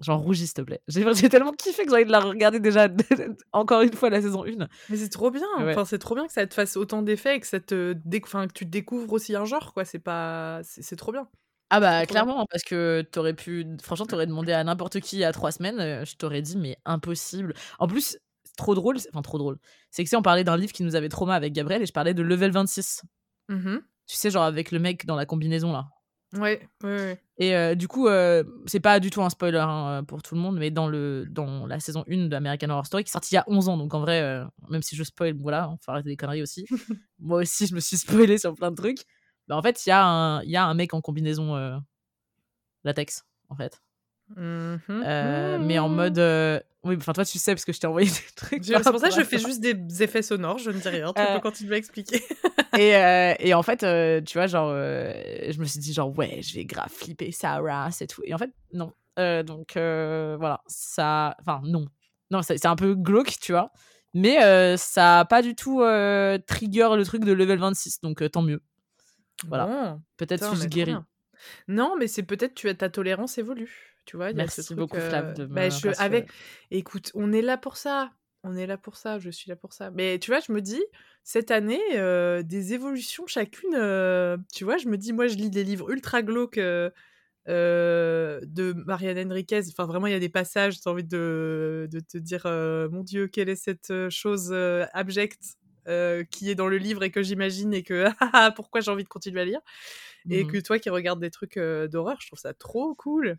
J'en rougis, s'il te plaît. (laughs) J'ai tellement kiffé que j'ai envie de la regarder déjà (laughs) encore une fois la saison 1. Mais c'est trop bien. Ouais. Enfin, c'est trop bien que ça te fasse autant d'effets et que, ça te dé- enfin, que tu découvres aussi un genre, quoi. C'est pas... C'est trop bien. Ah bah bien. clairement parce que t'aurais pu franchement t'aurais demandé à n'importe qui il y a trois semaines euh, je t'aurais dit mais impossible en plus c'est trop drôle c'est- enfin trop drôle c'est que si on parlait d'un livre qui nous avait trauma avec Gabriel et je parlais de Level 26 Mhm. tu sais genre avec le mec dans la combinaison là Ouais, ouais, ouais. Et euh, du coup euh, c'est pas du tout un spoiler hein, pour tout le monde mais dans le dans la saison 1 d'American Horror Story qui est sortie il y a 11 ans donc en vrai euh, même si je spoil voilà on faut arrêter des conneries aussi (laughs) moi aussi je me suis spoilé sur plein de trucs bah, en fait il y a un y a un mec en combinaison euh, latex en fait Mhm. Euh, mais en mode. Oui, enfin, toi, tu sais, parce que je t'ai envoyé (laughs) des trucs. Je- C'est pour ça que je fais juste des effets sonores, je ne dis rien. Tu Euh, peux continuer à expliquer. (laughs) Et, euh, et en fait, euh, tu vois, genre, je me suis dit, genre, ouais, je vais grave flipper Sarah, c'est tout. Et en fait, non. Donc, voilà, ça. Enfin, non. Non, c'est un peu glauque, tu vois. Mais ça a pas du tout trigger le truc de level 26, donc tant mieux. Voilà. Bon. Peut-être Putain, suis-je mais trop guéri. bien. Non, mais c'est peut-être tu as ta tolérance évolue. Tu vois, Merci ce beaucoup, Flav, de me bah, je- rassurer. avec, écoute, on est là pour ça. On est là pour ça. Je suis là pour ça. Mais tu vois, je me dis cette année euh, des évolutions chacune. euh, tu vois, je me dis moi, je lis des livres ultra glauques. euh, de Marianne Enriquez, enfin vraiment il y a des passages, t'as envie de, de te dire euh, mon Dieu quelle est cette chose euh, abjecte qui est dans le livre et que j'imagine et que ah, ah, pourquoi j'ai envie de continuer à lire? et Mhm. que toi qui regardes des trucs d'horreur, je trouve ça trop cool.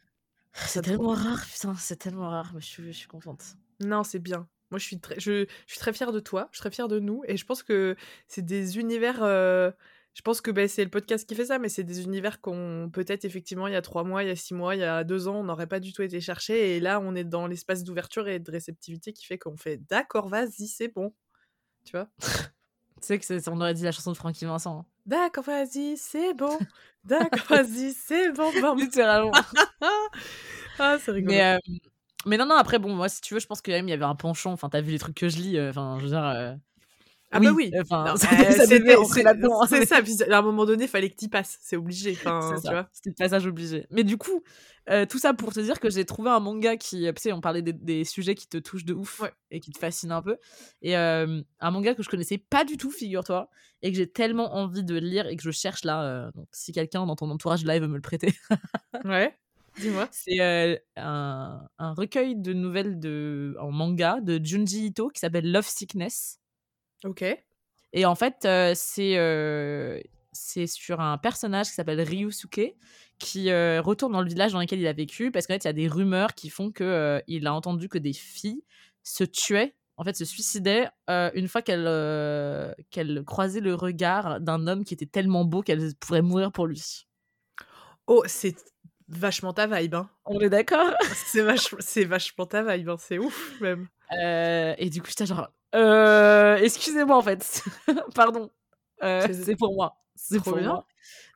C'est trop tellement rare, putain, c'est tellement rare, mais je suis, je suis contente. Non, c'est bien. Moi, je suis très, je, je suis très fière de toi, je suis très fière de nous, et je pense que c'est des univers. euh, je pense que ben, c'est le podcast qui fait ça, mais c'est des univers qu'on peut-être effectivement il y a trois mois, il y a six mois, il y a deux ans, on n'aurait pas du tout été chercher, et là, on est dans l'espace d'ouverture et de réceptivité qui fait qu'on fait d'accord, vas-y, c'est bon, tu vois? (laughs) Tu sais que c'est- on aurait dit la chanson de Francky Vincent. hein. D'accord, vas-y, c'est bon. (laughs) D'accord, vas-y, c'est bon. Littéralement. (laughs) Ah, c'est rigolo. mais, euh, mais non, non, après, bon, moi, si tu veux, je pense qu'il y avait un penchant. Enfin, t'as vu les trucs que je lis. euh, Enfin, je veux dire. Ah bah oui. Enfin, bah, devait rentrer c'est là-dedans. c'est ça. Puis à un moment donné, il fallait que tu passes. C'est obligé. Enfin. C'était le passage obligé. Mais du coup, euh, tout ça pour te dire que j'ai trouvé un manga qui, euh, tu sais, on parlait des, des sujets qui te touchent de ouf Ouais. et qui te fascinent un peu. Et euh, un manga que je connaissais pas du tout, figure-toi, et que j'ai tellement envie de lire et que je cherche là. euh, donc, si quelqu'un dans ton entourage live veut me le prêter, (laughs) Ouais. Dis-moi. c'est euh, un, un recueil de nouvelles de, en manga de Junji Ito qui s'appelle Love Sickness. Ok. Et en fait, euh, c'est euh, c'est sur un personnage qui s'appelle Ryusuke qui retourne dans le village dans lequel il a vécu parce qu'en fait, il y a des rumeurs qui font que il a entendu que des filles se tuaient, en fait, se suicidaient une fois qu'elles qu'elles croisaient le regard d'un homme qui était tellement beau qu'elles pourraient mourir pour lui. Oh, c'est vachement ta vibe, hein. On est d'accord? C'est vachement, c'est vachement ta vibe, hein. c'est ouf même. et du coup, j'étais genre, excusez-moi en fait, (laughs) pardon, c'est pour moi, c'est pour bien. moi.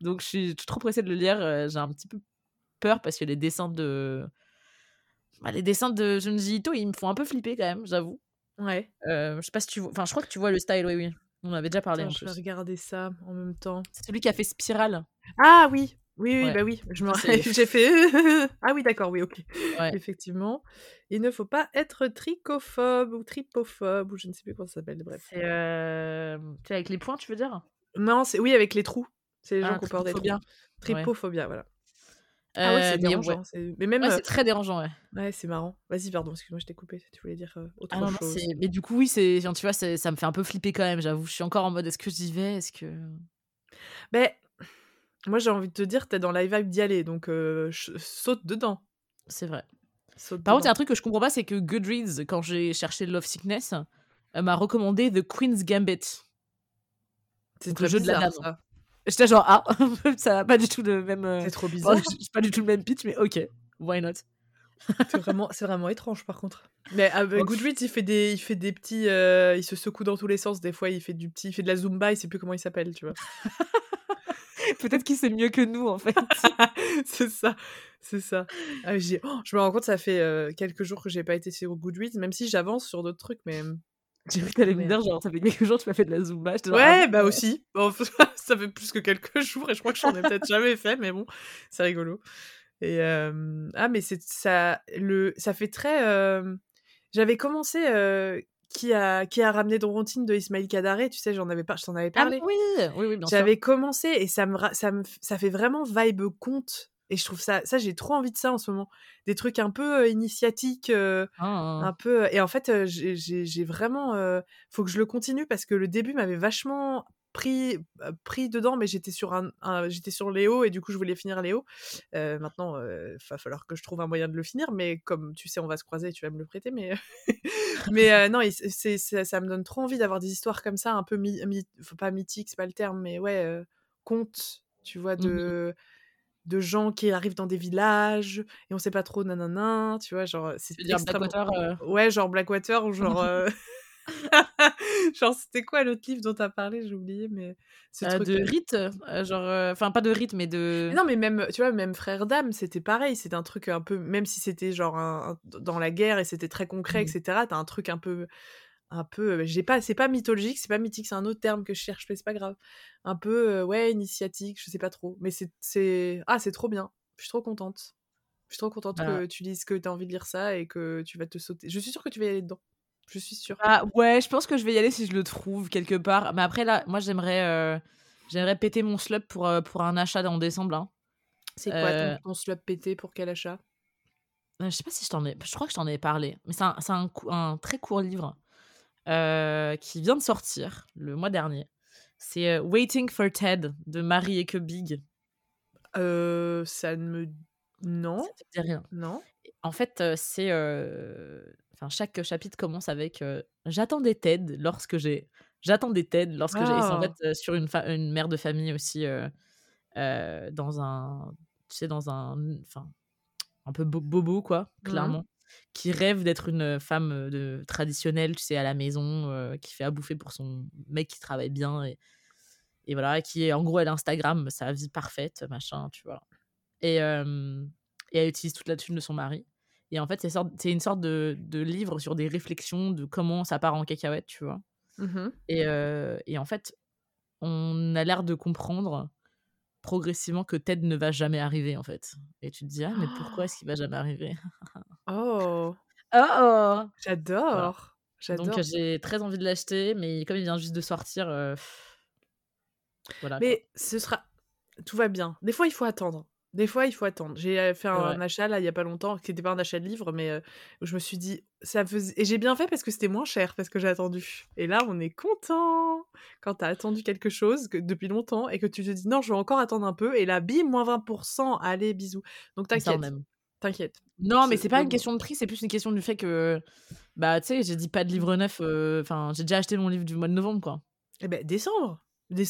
Donc je suis trop pressée de le lire. J'ai un petit peu peur parce que les dessins de, bah, les dessins de Junji Ito, ils me font un peu flipper quand même, j'avoue. Ouais. je sais pas si tu vois, enfin je crois que tu vois le style, oui oui. On avait déjà parlé. je vais regarder ça en même temps. C'est celui qui a fait Spiral. Ah oui, oui, oui, bah oui, je me j'ai fait (laughs) ah oui, d'accord, oui, OK. Effectivement, il ne faut pas être tricophobe ou tripophobe ou je ne sais plus comment ça s'appelle, bref. C'est euh... avec les points, tu veux dire? Non, c'est oui, avec les trous. C'est les gens ah, qui ont peur des trous. Tripophobia, voilà. Ah ouais, c'est dérangeant. Mais même, c'est très dérangeant, ouais. Ouais, c'est marrant. Vas-y, pardon, excuse-moi, je t'ai coupé. Tu voulais dire autre ah chose? mais du coup, oui, c'est, tu vois, ça me fait un peu flipper quand même. J'avoue, je suis encore en mode, est-ce que j'y vais, est-ce que. Ben, moi, j'ai envie de te dire, t'es dans la vibe d'y aller, donc saute dedans. C'est vrai. Par contre, il y a un truc que je comprends pas, c'est que Goodreads, quand j'ai cherché Love Sickness, m'a recommandé The Queen's Gambit. C'est le jeu de la dame. J'étais genre, ah, (laughs) ça n'a pas du tout le même. C'est trop (laughs) bizarre. c'est pas du tout le même pitch, mais ok, why not? C'est vraiment, c'est vraiment étrange par contre. Mais avec Goodreads, il fait des, il fait des petits, il se secoue dans tous les sens. Des fois, il fait du petit, il fait de la zumba, il sait plus comment il s'appelle, tu vois. (laughs) (laughs) Peut-être qu'il sait mieux que nous, en fait. (laughs) c'est ça, c'est ça. Ah, oh, je me rends compte, ça fait euh, quelques jours que j'ai pas été sur Goodreads, même si j'avance sur d'autres trucs, mais. J'ai vu que t'allais me dire, genre, ça fait quelques jours que tu m'as fait de la Zumba. Ouais, ah, bah aussi. (laughs) ça fait plus que quelques jours et je crois que j'en ai peut-être jamais fait, mais bon, c'est rigolo. Et ah, mais c'est ça, le, ça fait très. J'avais commencé qui a, qui a ramené Dorontine de Ismail Kadare, tu sais, j'en avais pas, je t'en avais ah parlé. oui, oui, oui, bien J'avais commencé et ça me, ça me, ça fait vraiment vibe conte. Et je trouve ça, ça j'ai trop envie de ça en ce moment. Des trucs un peu initiatiques, ah, un peu. Et en fait, j'ai vraiment, faut que je le continue parce que le début m'avait vachement pris, bah, pris dedans, mais j'étais sur un, j'étais sur Léo et du coup je voulais finir Léo. Euh, maintenant, il va falloir que je trouve un moyen de le finir, mais comme tu sais, on va se croiser, tu vas me le prêter, mais (laughs) mais non, c'est, ça, me donne trop envie d'avoir des histoires comme ça, un peu faut pas mythique, c'est pas le terme, mais ouais, contes, tu vois, mmh de de gens qui arrivent dans des villages et on sait pas trop nanana, tu vois, genre c'est Blackwater. Ouais, genre Blackwater ou genre (laughs) (laughs) genre, c'était quoi l'autre livre dont tu as parlé? J'ai oublié, mais. Euh, de rite, euh, genre. Euh, enfin, pas de rite, mais de. non, mais même, tu vois, même Frère d'âme, c'était pareil. C'était un truc un peu. Même si c'était genre un, dans la guerre et c'était très concret, mmh. etc., t'as un truc un peu. Un peu. J'ai pas, c'est pas mythologique, c'est pas mythique, c'est un autre terme que je cherche, mais c'est pas grave. Un peu, ouais, initiatique, je sais pas trop. Mais c'est. Ah, c'est trop bien. Je suis trop contente. Je suis trop contente que tu dises que tu as envie de lire ça et que tu vas te sauter. Je suis sûre que tu vas y aller dedans. Je suis sûre. Ah ouais, je pense que je vais y aller si je le trouve quelque part. Mais après là, moi j'aimerais euh, j'aimerais péter mon slop pour, euh, pour un achat en décembre. Hein. C'est quoi ton, euh, ton slop pété pour quel achat? Je sais pas si je t'en ai. Je crois que je t'en ai parlé. Mais c'est un, un, un, très court livre qui vient de sortir le mois dernier. C'est Waiting for Ted de Marie et que Big. Euh, ça ne me. Non. Ça te dit rien. Non. En fait, c'est chaque chapitre commence avec j'attendais Ted lorsque j'ai j'attendais Ted lorsque j'ai en ah! fait sur une, une mère de famille aussi dans un tu sais dans un enfin un peu bobo quoi mmh clairement qui rêve d'être une femme de traditionnelle tu sais à la maison qui fait à bouffer pour son mec qui travaille bien et et voilà qui est en gros elle Instagram sa vie parfaite machin tu vois. Et, et elle utilise toute la thune de son mari et en fait, c'est une sorte de, de, livre sur des réflexions de comment ça part en cacahuète, tu vois. Mmh et, euh, et, en fait, on a l'air de comprendre progressivement que Ted ne va jamais arriver, en fait. Et tu te dis, ah, mais pourquoi est-ce qu'il va jamais arriver? Oh (laughs) Oh, oh J'adore Donc j'ai très envie de l'acheter, mais comme il vient juste de sortir... Euh, voilà. Mais ce sera... Tout va bien. Des fois, il faut attendre. Des fois, il faut attendre. J'ai fait un achat là il y a pas longtemps, qui n'était pas un achat de livre, mais je me suis dit, ça faisait. Et j'ai bien fait parce que c'était moins cher, parce que j'ai attendu. Et là, on est content quand tu as attendu quelque chose que, depuis longtemps et que tu te dis, non, je vais encore attendre un peu. Et là, bim, moins 20%, allez, bisous. Donc t'inquiète. T'inquiète. Non, mais c'est pas une question de prix, c'est plus une question du fait que, bah, tu sais, j'ai dit pas de livre neuf. Enfin, j'ai déjà acheté mon livre du mois de novembre, quoi. Eh ben, décembre.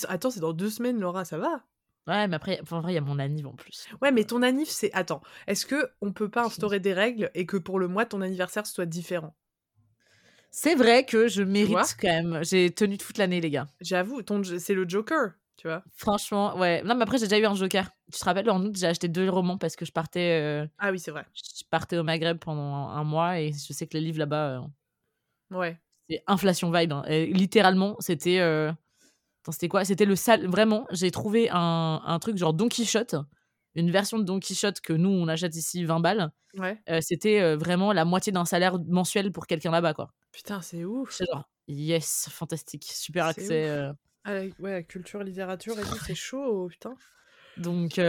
Attends, c'est dans deux semaines, Laura, ça va. Ouais, mais après, en vrai, il y a mon anniv en plus. Ouais, mais ton anniv, c'est. Attends, est-ce que on peut pas instaurer des règles et que pour le mois, ton anniversaire soit différent? C'est vrai que je mérite quand même. J'ai tenu toute l'année, les gars. J'avoue, ton... c'est le Joker, tu vois. Franchement, ouais. Non, mais après, j'ai déjà eu un Joker. Tu te rappelles, en août, j'ai acheté deux romans parce que je partais. Euh, ah oui, c'est vrai. Je partais au Maghreb pendant un mois et je sais que les livres là-bas. Euh, ouais. C'est inflation vibe. Hein. littéralement, c'était. Euh, c'était quoi? C'était le sale. Vraiment, j'ai trouvé un, un, truc genre Don Quichotte, une version de Don Quichotte que nous, on achète ici 20 balles. Ouais. Euh, c'était euh, vraiment la moitié d'un salaire mensuel pour quelqu'un là-bas, quoi. Putain, c'est ouf. C'est genre, yes, fantastique, super accès. Euh. Ah, ouais, culture, littérature et tout, c'est chaud, putain. Donc,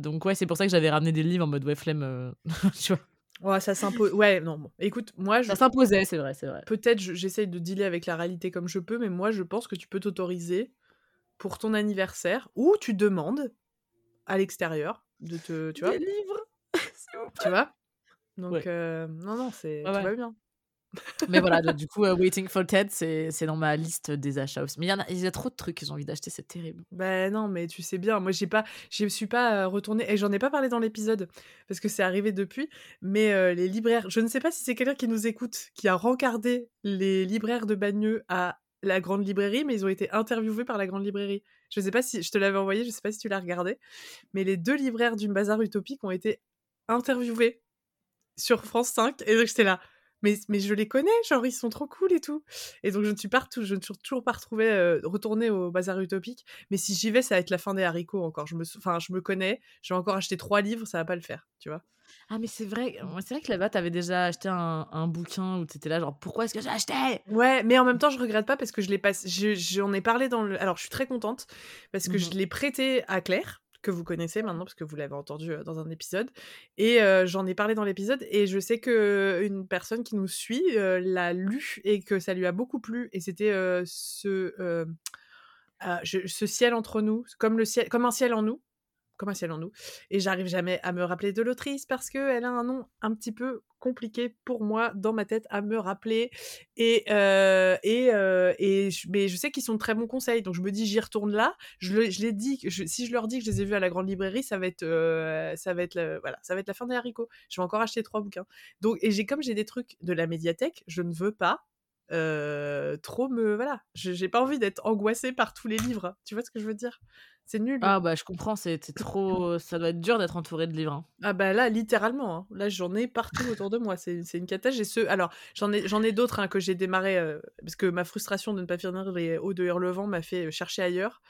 donc ouais, c'est pour ça que j'avais ramené des livres en mode ouais, flemme. (laughs) tu vois. Ouais, ça s'impose. Ouais, non, bon. Écoute, moi, je... Ça s'imposait, c'est vrai, c'est vrai. Peut-être j'essaye de dealer avec la réalité comme je peux, mais moi, je pense que tu peux t'autoriser pour ton anniversaire ou tu demandes à l'extérieur de te. Tu vois Des livres (laughs) Tu vois? Donc, euh, non, non, c'est. tout va bien. Mais voilà, du coup, euh, Waiting for Ted, c'est dans ma liste des achats. Mais il y, y a trop de trucs que j'ai envie d'acheter, c'est terrible. Ben non, mais tu sais bien, moi, pas, je suis pas euh, retournée, et j'en ai pas parlé dans l'épisode, parce que c'est arrivé depuis, mais euh, les libraires, je ne sais pas si c'est quelqu'un qui nous écoute, qui a rencardé les libraires de Bagneux à la grande librairie, mais ils ont été interviewés par la grande librairie. Je sais pas si, je te l'avais envoyé, je sais pas si tu l'as regardé, mais les deux libraires du bazar utopique ont été interviewés sur France 5, et donc j'étais là mais, mais je les connais, genre ils sont trop cool et tout. Et donc je ne suis, pas je ne suis toujours pas retrouvée euh, retourner au bazar utopique. Mais si j'y vais, ça va être la fin des haricots encore. Je me, enfin, je me connais, je vais encore acheter trois livres, ça va pas le faire, tu vois. Ah mais c'est vrai, c'est vrai que là-bas t'avais déjà acheté un, un bouquin où t'étais là genre pourquoi est-ce que j'ai acheté? Ouais, mais en même temps je regrette pas parce que je l'ai pas, j'en ai parlé dans le, alors je suis très contente parce que je mmh l'ai prêté à Claire que vous connaissez maintenant parce que vous l'avez entendu dans un épisode. Et j'en ai parlé dans l'épisode et je sais que une personne qui nous suit l'a lu et que ça lui a beaucoup plu. Et c'était ce, ciel entre nous, comme un ciel en nous comme un ciel en nous. Et j'arrive jamais à me rappeler de l'autrice parce qu'elle a un nom un petit peu compliqué pour moi dans ma tête à me rappeler. Et, euh, et, euh, et mais je sais qu'ils sont de très bons conseils, donc je me dis j'y retourne là. Je, je si je leur dis que je les ai vus à la grande librairie, ça va être, euh, ça va être, la, voilà, ça va être la fin des haricots. Je vais encore acheter trois bouquins. Donc et j'ai comme j'ai des trucs de la médiathèque, je ne veux pas trop me voilà j'ai pas envie d'être angoissée par tous les livres tu vois ce que je veux dire? C'est nul. Ah bah je comprends, c'est trop, ça doit être dur d'être entouré de livres. Hein. Ah bah là littéralement, hein. là j'en ai partout autour de moi, c'est une catastrophe. J'ai ce, alors j'en ai j'en ai d'autres hein, que j'ai démarré euh, parce que ma frustration de ne pas finir les hauts de Hurlevent m'a fait euh, chercher ailleurs.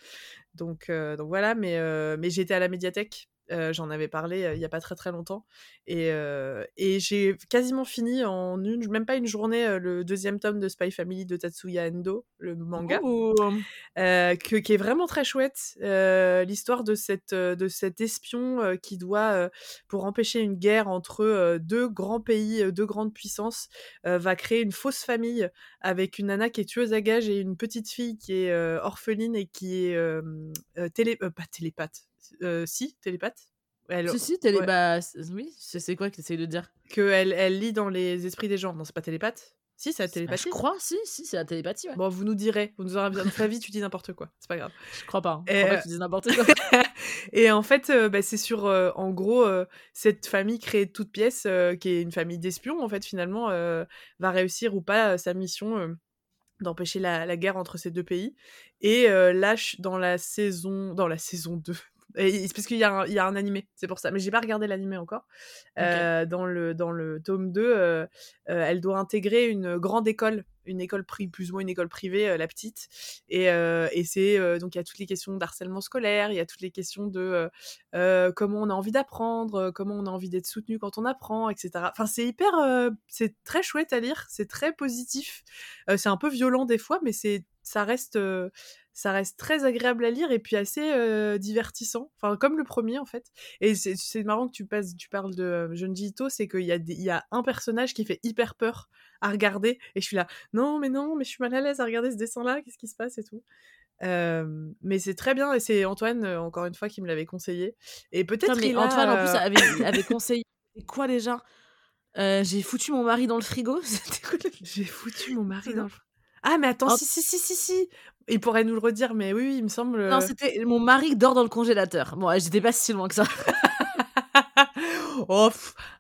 Donc euh, donc voilà, mais mais j'étais à la médiathèque euh, j'en avais parlé euh, il y a pas très très longtemps. Et, euh, et j'ai quasiment fini en une, même pas une journée, le deuxième tome de Spy Family de Tatsuya Endo, le manga, que, qui est vraiment très chouette. L'histoire de, cette, de cet espion qui doit, pour empêcher une guerre entre deux grands pays, deux grandes puissances, va créer une fausse famille avec une nana qui est tueuse à gages et une petite fille qui est orpheline et qui est télé, pas télépathe, euh, si, télépathe. Elle... Si, si, télé... bah, oui, c'est quoi que tu essayes de dire? Qu'elle elle lit dans les esprits des gens. Non, c'est pas télépathe Si, c'est la télépathie. je crois, si, si, c'est la télépathie. Bon, vous nous direz, vous nous aurez. Dans ta vie, tu dis n'importe quoi, c'est pas grave. Je crois pas, hein. je crois pas que tu dis n'importe quoi. (laughs) et en fait, euh, bah, c'est sur, euh, en gros, cette famille créée de toutes pièces, qui est une famille d'espions, en fait, finalement, va réussir ou pas sa mission d'empêcher la, la, guerre entre ces deux pays. Et lâche dans la saison, dans la saison 2, c'est parce qu'il y, y, a un animé, c'est pour ça. Mais j'ai pas regardé l'animé encore. Euh, dans, le, dans le tome 2, euh, euh, elle doit intégrer une grande école, une école privée, plus ou moins une école privée, la petite. Et, et c'est donc il y a toutes les questions d'harcèlement scolaire, il y a toutes les questions de comment on a envie d'apprendre, comment on a envie d'être soutenu quand on apprend, etc. Enfin, c'est hyper, c'est très chouette à lire, c'est très positif. c'est un peu violent des fois, mais c'est ça reste ça reste très agréable à lire et puis assez divertissant. Enfin, comme le premier, en fait. Et c'est marrant que tu, passes, tu parles de Junji Ito, c'est qu'il y, a il y a un personnage qui fait hyper peur à regarder. Et je suis là, non, mais non, mais je suis mal à l'aise à regarder ce dessin-là, qu'est-ce qui se passe et tout. mais c'est très bien et c'est Antoine encore une fois qui me l'avait conseillé et peut-être mais Antoine en plus avait, avait conseillé (laughs) quoi déjà? J'ai foutu mon mari dans le frigo. (laughs) J'ai foutu mon mari dans le frigo. Ah, mais attends, si, si, si, si, si. Il pourrait nous le redire, mais oui, il me semble. Non, c'était mon mari dort dans le congélateur. Bon, j'étais pas si loin que ça. (laughs) oh,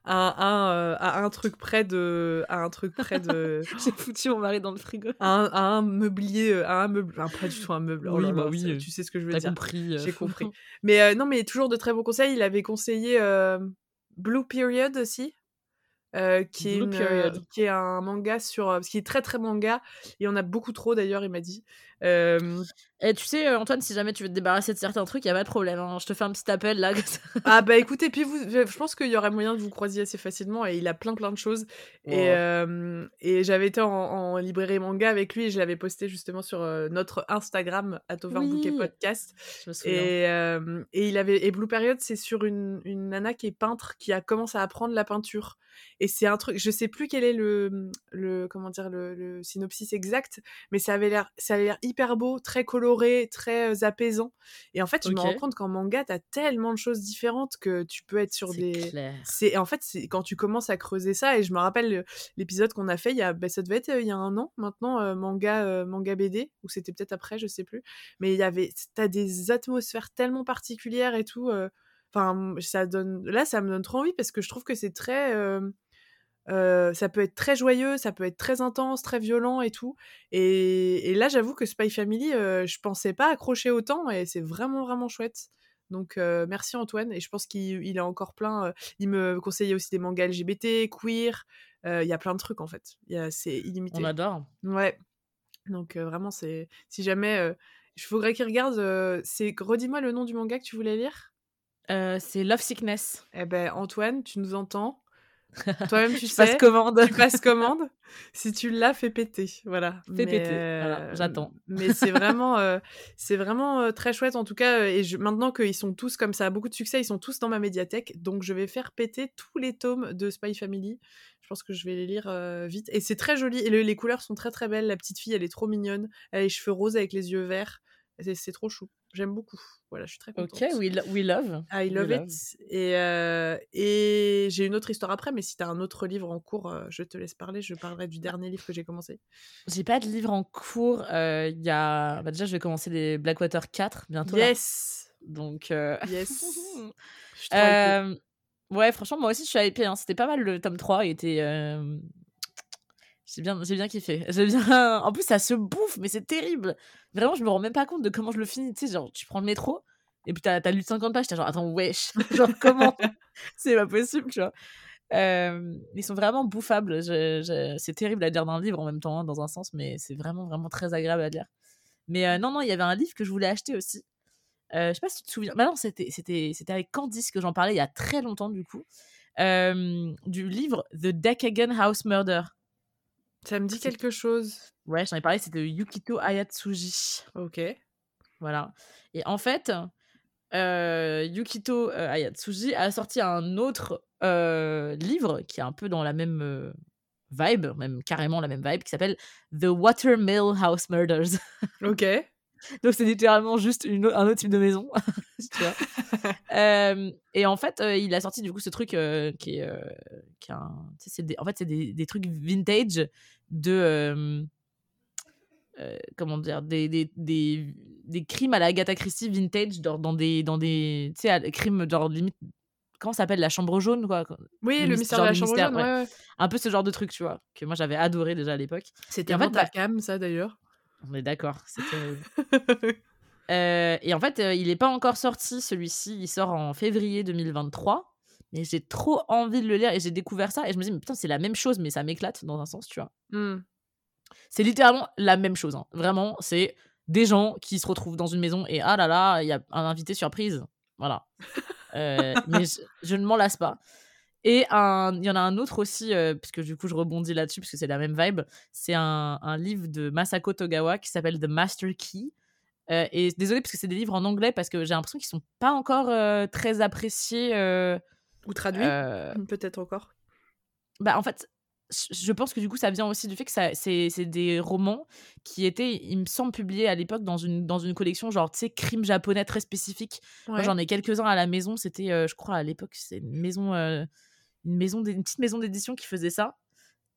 un, un, à un truc près de. À un truc près de. (laughs) J'ai foutu mon mari dans le frigo. À un, un meublier. À un meuble. Enfin, pas du tout un meuble. Oh oui, bah oui. Tu sais ce que je veux dire. compris. J'ai compris. (laughs) mais non, mais toujours de très bons conseils. Il avait conseillé Blue Period aussi. Euh, qui, est une, qui est un manga sur. parce qu'il est très très manga, et on a beaucoup trop d'ailleurs, il m'a dit. Et tu sais, Antoine, si jamais tu veux te débarrasser de certains trucs, il y a pas de problème. Hein. Je te fais un petit appel là. (laughs) ah bah écoutez, puis vous, je pense qu'il y aurait moyen de vous croiser assez facilement et il a plein plein de choses. Et, et j'avais été en, librairie manga avec lui et je l'avais posté justement sur notre Instagram, at oui. Podcast. Et, et, il avait, et Blue Period, c'est sur une, une nana qui est peintre qui a commencé à apprendre la peinture. Et c'est un truc, je sais plus quel est le, le comment dire, le, le synopsis exact, mais ça avait l'air, ça avait l'air hyper beau, très coloré, très apaisant. Et en fait, je me rends compte qu'en manga, t'as tellement de choses différentes que tu peux être sur des. C'est en fait, c'est quand tu commences à creuser ça. Et je me rappelle l'épisode qu'on a fait, il y a, bah, ça devait être il y a un an maintenant, manga, manga BD, ou c'était peut-être après, je sais plus. Mais il y avait, t'as des atmosphères tellement particulières et tout. Enfin, ça donne. Là, ça me donne trop envie parce que je trouve que c'est très. Euh, ça peut être très joyeux, ça peut être très intense, très violent et tout. Et, là, j'avoue que Spy Family, euh, je pensais pas accrocher autant et c'est vraiment, vraiment chouette. Donc, euh, merci Antoine. Et je pense qu'il a encore plein. il me conseillait aussi des mangas LGBT, queer. Il y a plein de trucs en fait. C'est illimité. On adore. Ouais. Donc, vraiment, c'est. Si jamais. il faudrait qu'il regarde. c'est Redis-moi le nom du manga que tu voulais lire. c'est Love Sickness. Eh ben, Antoine, tu nous entends toi-même, tu sais. commande. Tu passes commande. Si tu l'as, fais péter. Voilà. Fais péter. Euh, j'attends. Mais c'est vraiment, euh, c'est vraiment euh, très chouette en tout cas. Et je, maintenant qu'ils sont tous comme ça, beaucoup de succès, ils sont tous dans ma médiathèque. Donc je vais faire péter tous les tomes de Spy Family. Je pense que je vais les lire vite. Et c'est très joli. Et les couleurs sont très très belles. La petite fille, elle est trop mignonne. Elle a les cheveux roses avec les yeux verts. C'est trop chou. J'aime beaucoup. Voilà, je suis très contente. Ok, we, we love. I love it. Et, euh, et j'ai une autre histoire après, mais si tu as un autre livre en cours, euh, je te laisse parler. Je parlerai du dernier livre que j'ai commencé. J'ai pas de livre en cours. Euh, y a... Bah, déjà, je vais commencer les Blackwater 4 bientôt. Yes Donc. Yes (laughs) Ouais, franchement, moi aussi, je suis hypée. Hein. C'était pas mal le tome 3. Il était j'ai bien, j'ai bien kiffé. (laughs) J'ai bien. En plus, ça se bouffe, mais c'est terrible. Vraiment, je me rends même pas compte de comment je le finis. Tu sais, genre, tu prends le métro et puis t'as, as lu 50 pages, t'es genre, attends, wesh. (laughs) genre, comment (laughs) C'est pas possible, tu vois. ils sont vraiment bouffables. C'est terrible à lire dans un livre en même temps, hein, dans un sens, mais c'est vraiment, vraiment très agréable à lire. Mais euh, non, non, il y avait un livre que je voulais acheter aussi. Euh, je sais pas si tu te souviens. Bah non, c'était, c'était, c'était avec Candice que j'en parlais il y a très longtemps, du coup. du livre The Decagon House Murder. Ça me dit quelque chose. Ouais, j'en ai parlé, c'était Yukito Ayatsuji. Ok. Voilà. Et en fait, euh, Yukito euh, Ayatsuji a sorti un autre euh, livre qui est un peu dans la même vibe, même carrément la même vibe, qui s'appelle The Watermill House Murders. Ok. (laughs) Donc c'est littéralement juste une, un autre type de maison. (laughs) tu vois. (laughs) euh, et en fait, euh, il a sorti du coup ce truc euh, qui est, euh, qui est un, des, en fait c'est des, des, trucs vintage de comment dire des, des, des, crimes à la Agatha Christie vintage dans, dans des dans des tu sais crimes genre limite comment ça s'appelle la chambre jaune quoi oui le, mystère de la chambre jaune ouais. Ouais, un peu ce genre de truc tu vois que moi j'avais adoré déjà à l'époque c'était en fait bah, cam ça d'ailleurs on est d'accord, c'est (laughs) euh, et en fait, euh, il n'est pas encore sorti celui-ci. Il sort en février 2023. Mais j'ai trop envie de le lire et j'ai découvert ça et je me dis, mais putain, c'est la même chose, mais ça m'éclate dans un sens, tu vois. Mmh. C'est littéralement la même chose. Hein. Vraiment, c'est des gens qui se retrouvent dans une maison et ah là là, il y a un invité surprise. Voilà. Euh, (laughs) mais je, ne m'en lasse pas. Et il y en a un autre aussi, euh, parce que du coup je rebondis là-dessus, parce que c'est la même vibe. C'est un, un, livre de Masako Togawa qui s'appelle The Master Key, Euh, et désolé parce que c'est des livres en anglais parce que j'ai l'impression qu'ils sont pas encore euh, très appréciés. euh, Ou traduit, euh, peut-être encore. bah, en fait, je pense que du coup, ça vient aussi du fait que c'est des romans qui étaient, il me semble, publiés à l'époque dans une, dans une collection genre, tu sais, crime japonais très spécifique. Moi, j'en ai quelques-uns à la maison. C'était, je crois, à l'époque, c'est une maison, une maison, une petite maison d'édition qui faisait ça.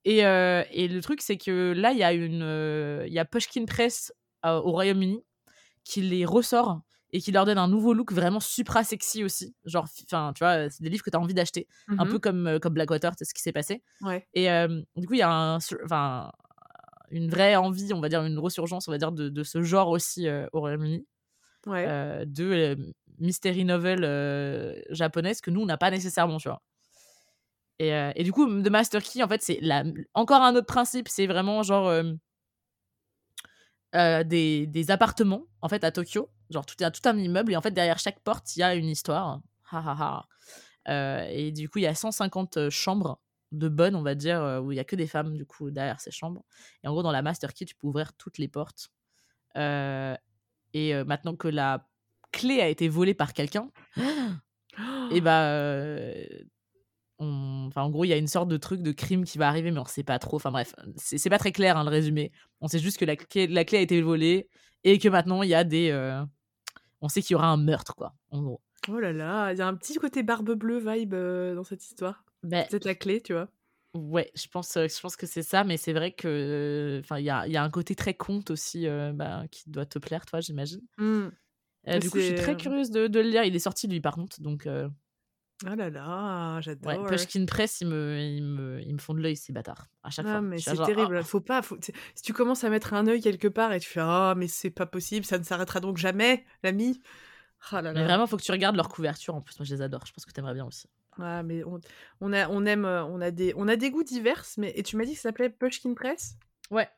Et, euh, et le truc, c'est que là, il y a une, euh, il y a Pushkin Press euh, au Royaume-Uni qui les ressort et qui leur donne un nouveau look vraiment supra sexy aussi. Genre, enfin, tu vois, c'est des livres que tu as envie d'acheter, un Mhm. peu comme, comme Blackwater, c'est ce qui s'est passé. Ouais. Et du coup, il y a un, sur- enfin, une vraie envie, on va dire, une resurgence, on va dire, de, de ce genre aussi au Royaume-Uni, Ouais. de mystery novel japonaise que nous, on n'a pas nécessairement, tu vois. Et, euh, et du coup, The Master Key, en fait, c'est la... encore un autre principe, c'est vraiment genre euh, euh, des, des appartements, en fait, à Tokyo. Genre, tout, tout un immeuble, et en fait, derrière chaque porte, il y a une histoire. Ha, ha, ha. Et du coup, il y a 150 euh, chambres de bonnes, on va dire, où il y a que des femmes, du coup, derrière ces chambres. Et en gros, dans la Master Key, tu peux ouvrir toutes les portes. Et maintenant que la clé a été volée par quelqu'un, (gasps) et bah. On- Enfin, en gros, il y a une sorte de truc de crime qui va arriver, mais on sait pas trop. Enfin bref, c'est pas très clair hein, le résumé. On sait juste que la clé, la clé a été volée et que maintenant il y a des. euh, On sait qu'il y aura un meurtre, quoi, en gros. Oh là là, il y a un petit côté barbe bleue vibe euh, dans cette histoire. Ben, C'est la clé, tu vois. Ouais, je pense, euh, je pense que c'est ça, mais c'est vrai que. Enfin, il y a, y a un côté très conte aussi bah, qui doit te plaire, toi, j'imagine. Euh, Mais du coup, je suis très curieuse de, de le lire. Il est sorti, lui, par contre. Donc, Oh là là, ouais, j'adore. Pushkin Press, ils me, ils, me, ils me font de l'œil, ces bâtards, à chaque Ah, fois. mais c'est genre, terrible. Ah, Faut pas. Faut... Si tu commences à mettre un œil quelque part et tu fais Ah, mais c'est pas possible, ça ne s'arrêtera donc jamais, l'ami. Ah là mais là. vraiment, faut que tu regardes leur couverture. En plus, moi, je les adore. Je pense que t'aimerais bien aussi. Ah, mais on, on, a, on aime, euh, on a des, on a des goûts divers. Mais et tu m'as dit que ça s'appelait Pushkin Press? Ouais.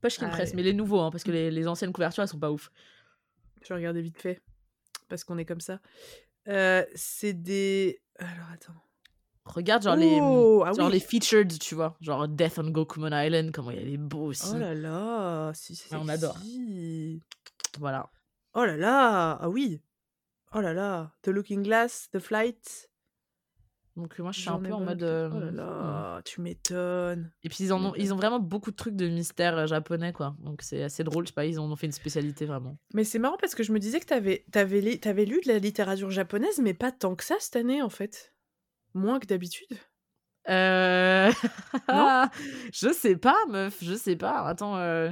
Pushkin Ah, Press, ouais. mais les nouveaux, hein, parce que (laughs) les, les anciennes couvertures, elles sont pas ouf. Je vais regarder vite fait parce qu'on est comme ça. Euh, c'est des. Alors attends. Regarde, genre, les, Oh, ah genre oui. les featured, tu vois. Genre Death on Gokumon Island, comment il est beau aussi. Oh là là, si on adore. Voilà. Oh là là, ah oui. Oh là là, The Looking Glass, The Flight. Donc, euh, moi, je suis un peu en mode. Oh là là, tu m'étonnes. Et puis ils, en ont, ils ont vraiment beaucoup de trucs de mystère euh, japonais, quoi. Donc c'est assez drôle, je sais pas, ils en ont fait une spécialité vraiment. Mais c'est marrant parce que je me disais que t'avais avais, lu de la littérature japonaise, mais pas tant que ça cette année en fait. Moins que d'habitude. Euh... Non? (laughs) je sais pas, meuf, je sais pas. Attends. euh,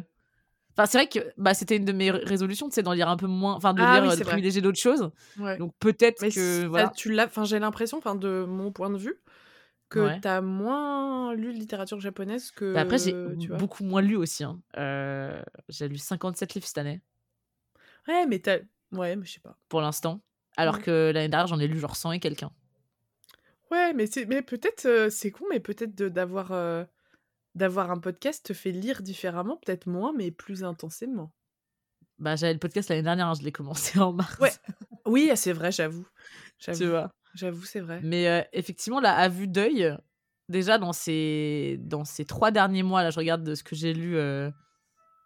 Enfin, c'est vrai que bah, c'était une de mes résolutions, sais, d'en lire un peu moins, enfin, de Ah lire, oui, euh, c'est de privilégier d'autres choses. Ouais. Donc peut-être que. Voilà. tu l'as, enfin j'ai l'impression, enfin de mon point de vue, que Ouais. t'as moins lu de littérature japonaise que. Bah, après, j'ai beaucoup moins lu aussi. hein. Euh, J'ai lu 57 livres cette année, Ouais, mais t'as. Ouais, mais je sais pas. pour l'instant. Alors Ouais. que l'année dernière, j'en ai lu genre 100 et quelqu'un. Ouais, mais c'est, mais peut-être euh, c'est con, mais peut-être d'avoir euh, d'avoir un podcast te fait lire différemment, peut-être moins, mais plus intensément. Bah, j'avais le podcast l'année dernière, hein, je l'ai commencé en mars. Ouais. (laughs) Oui, ah, c'est vrai, j'avoue. tu J'avoue, vois? j'avoue, c'est vrai. Mais euh, effectivement, là, à vue d'œil, déjà dans ces, dans ces trois derniers mois, là, je regarde de ce que j'ai lu. euh,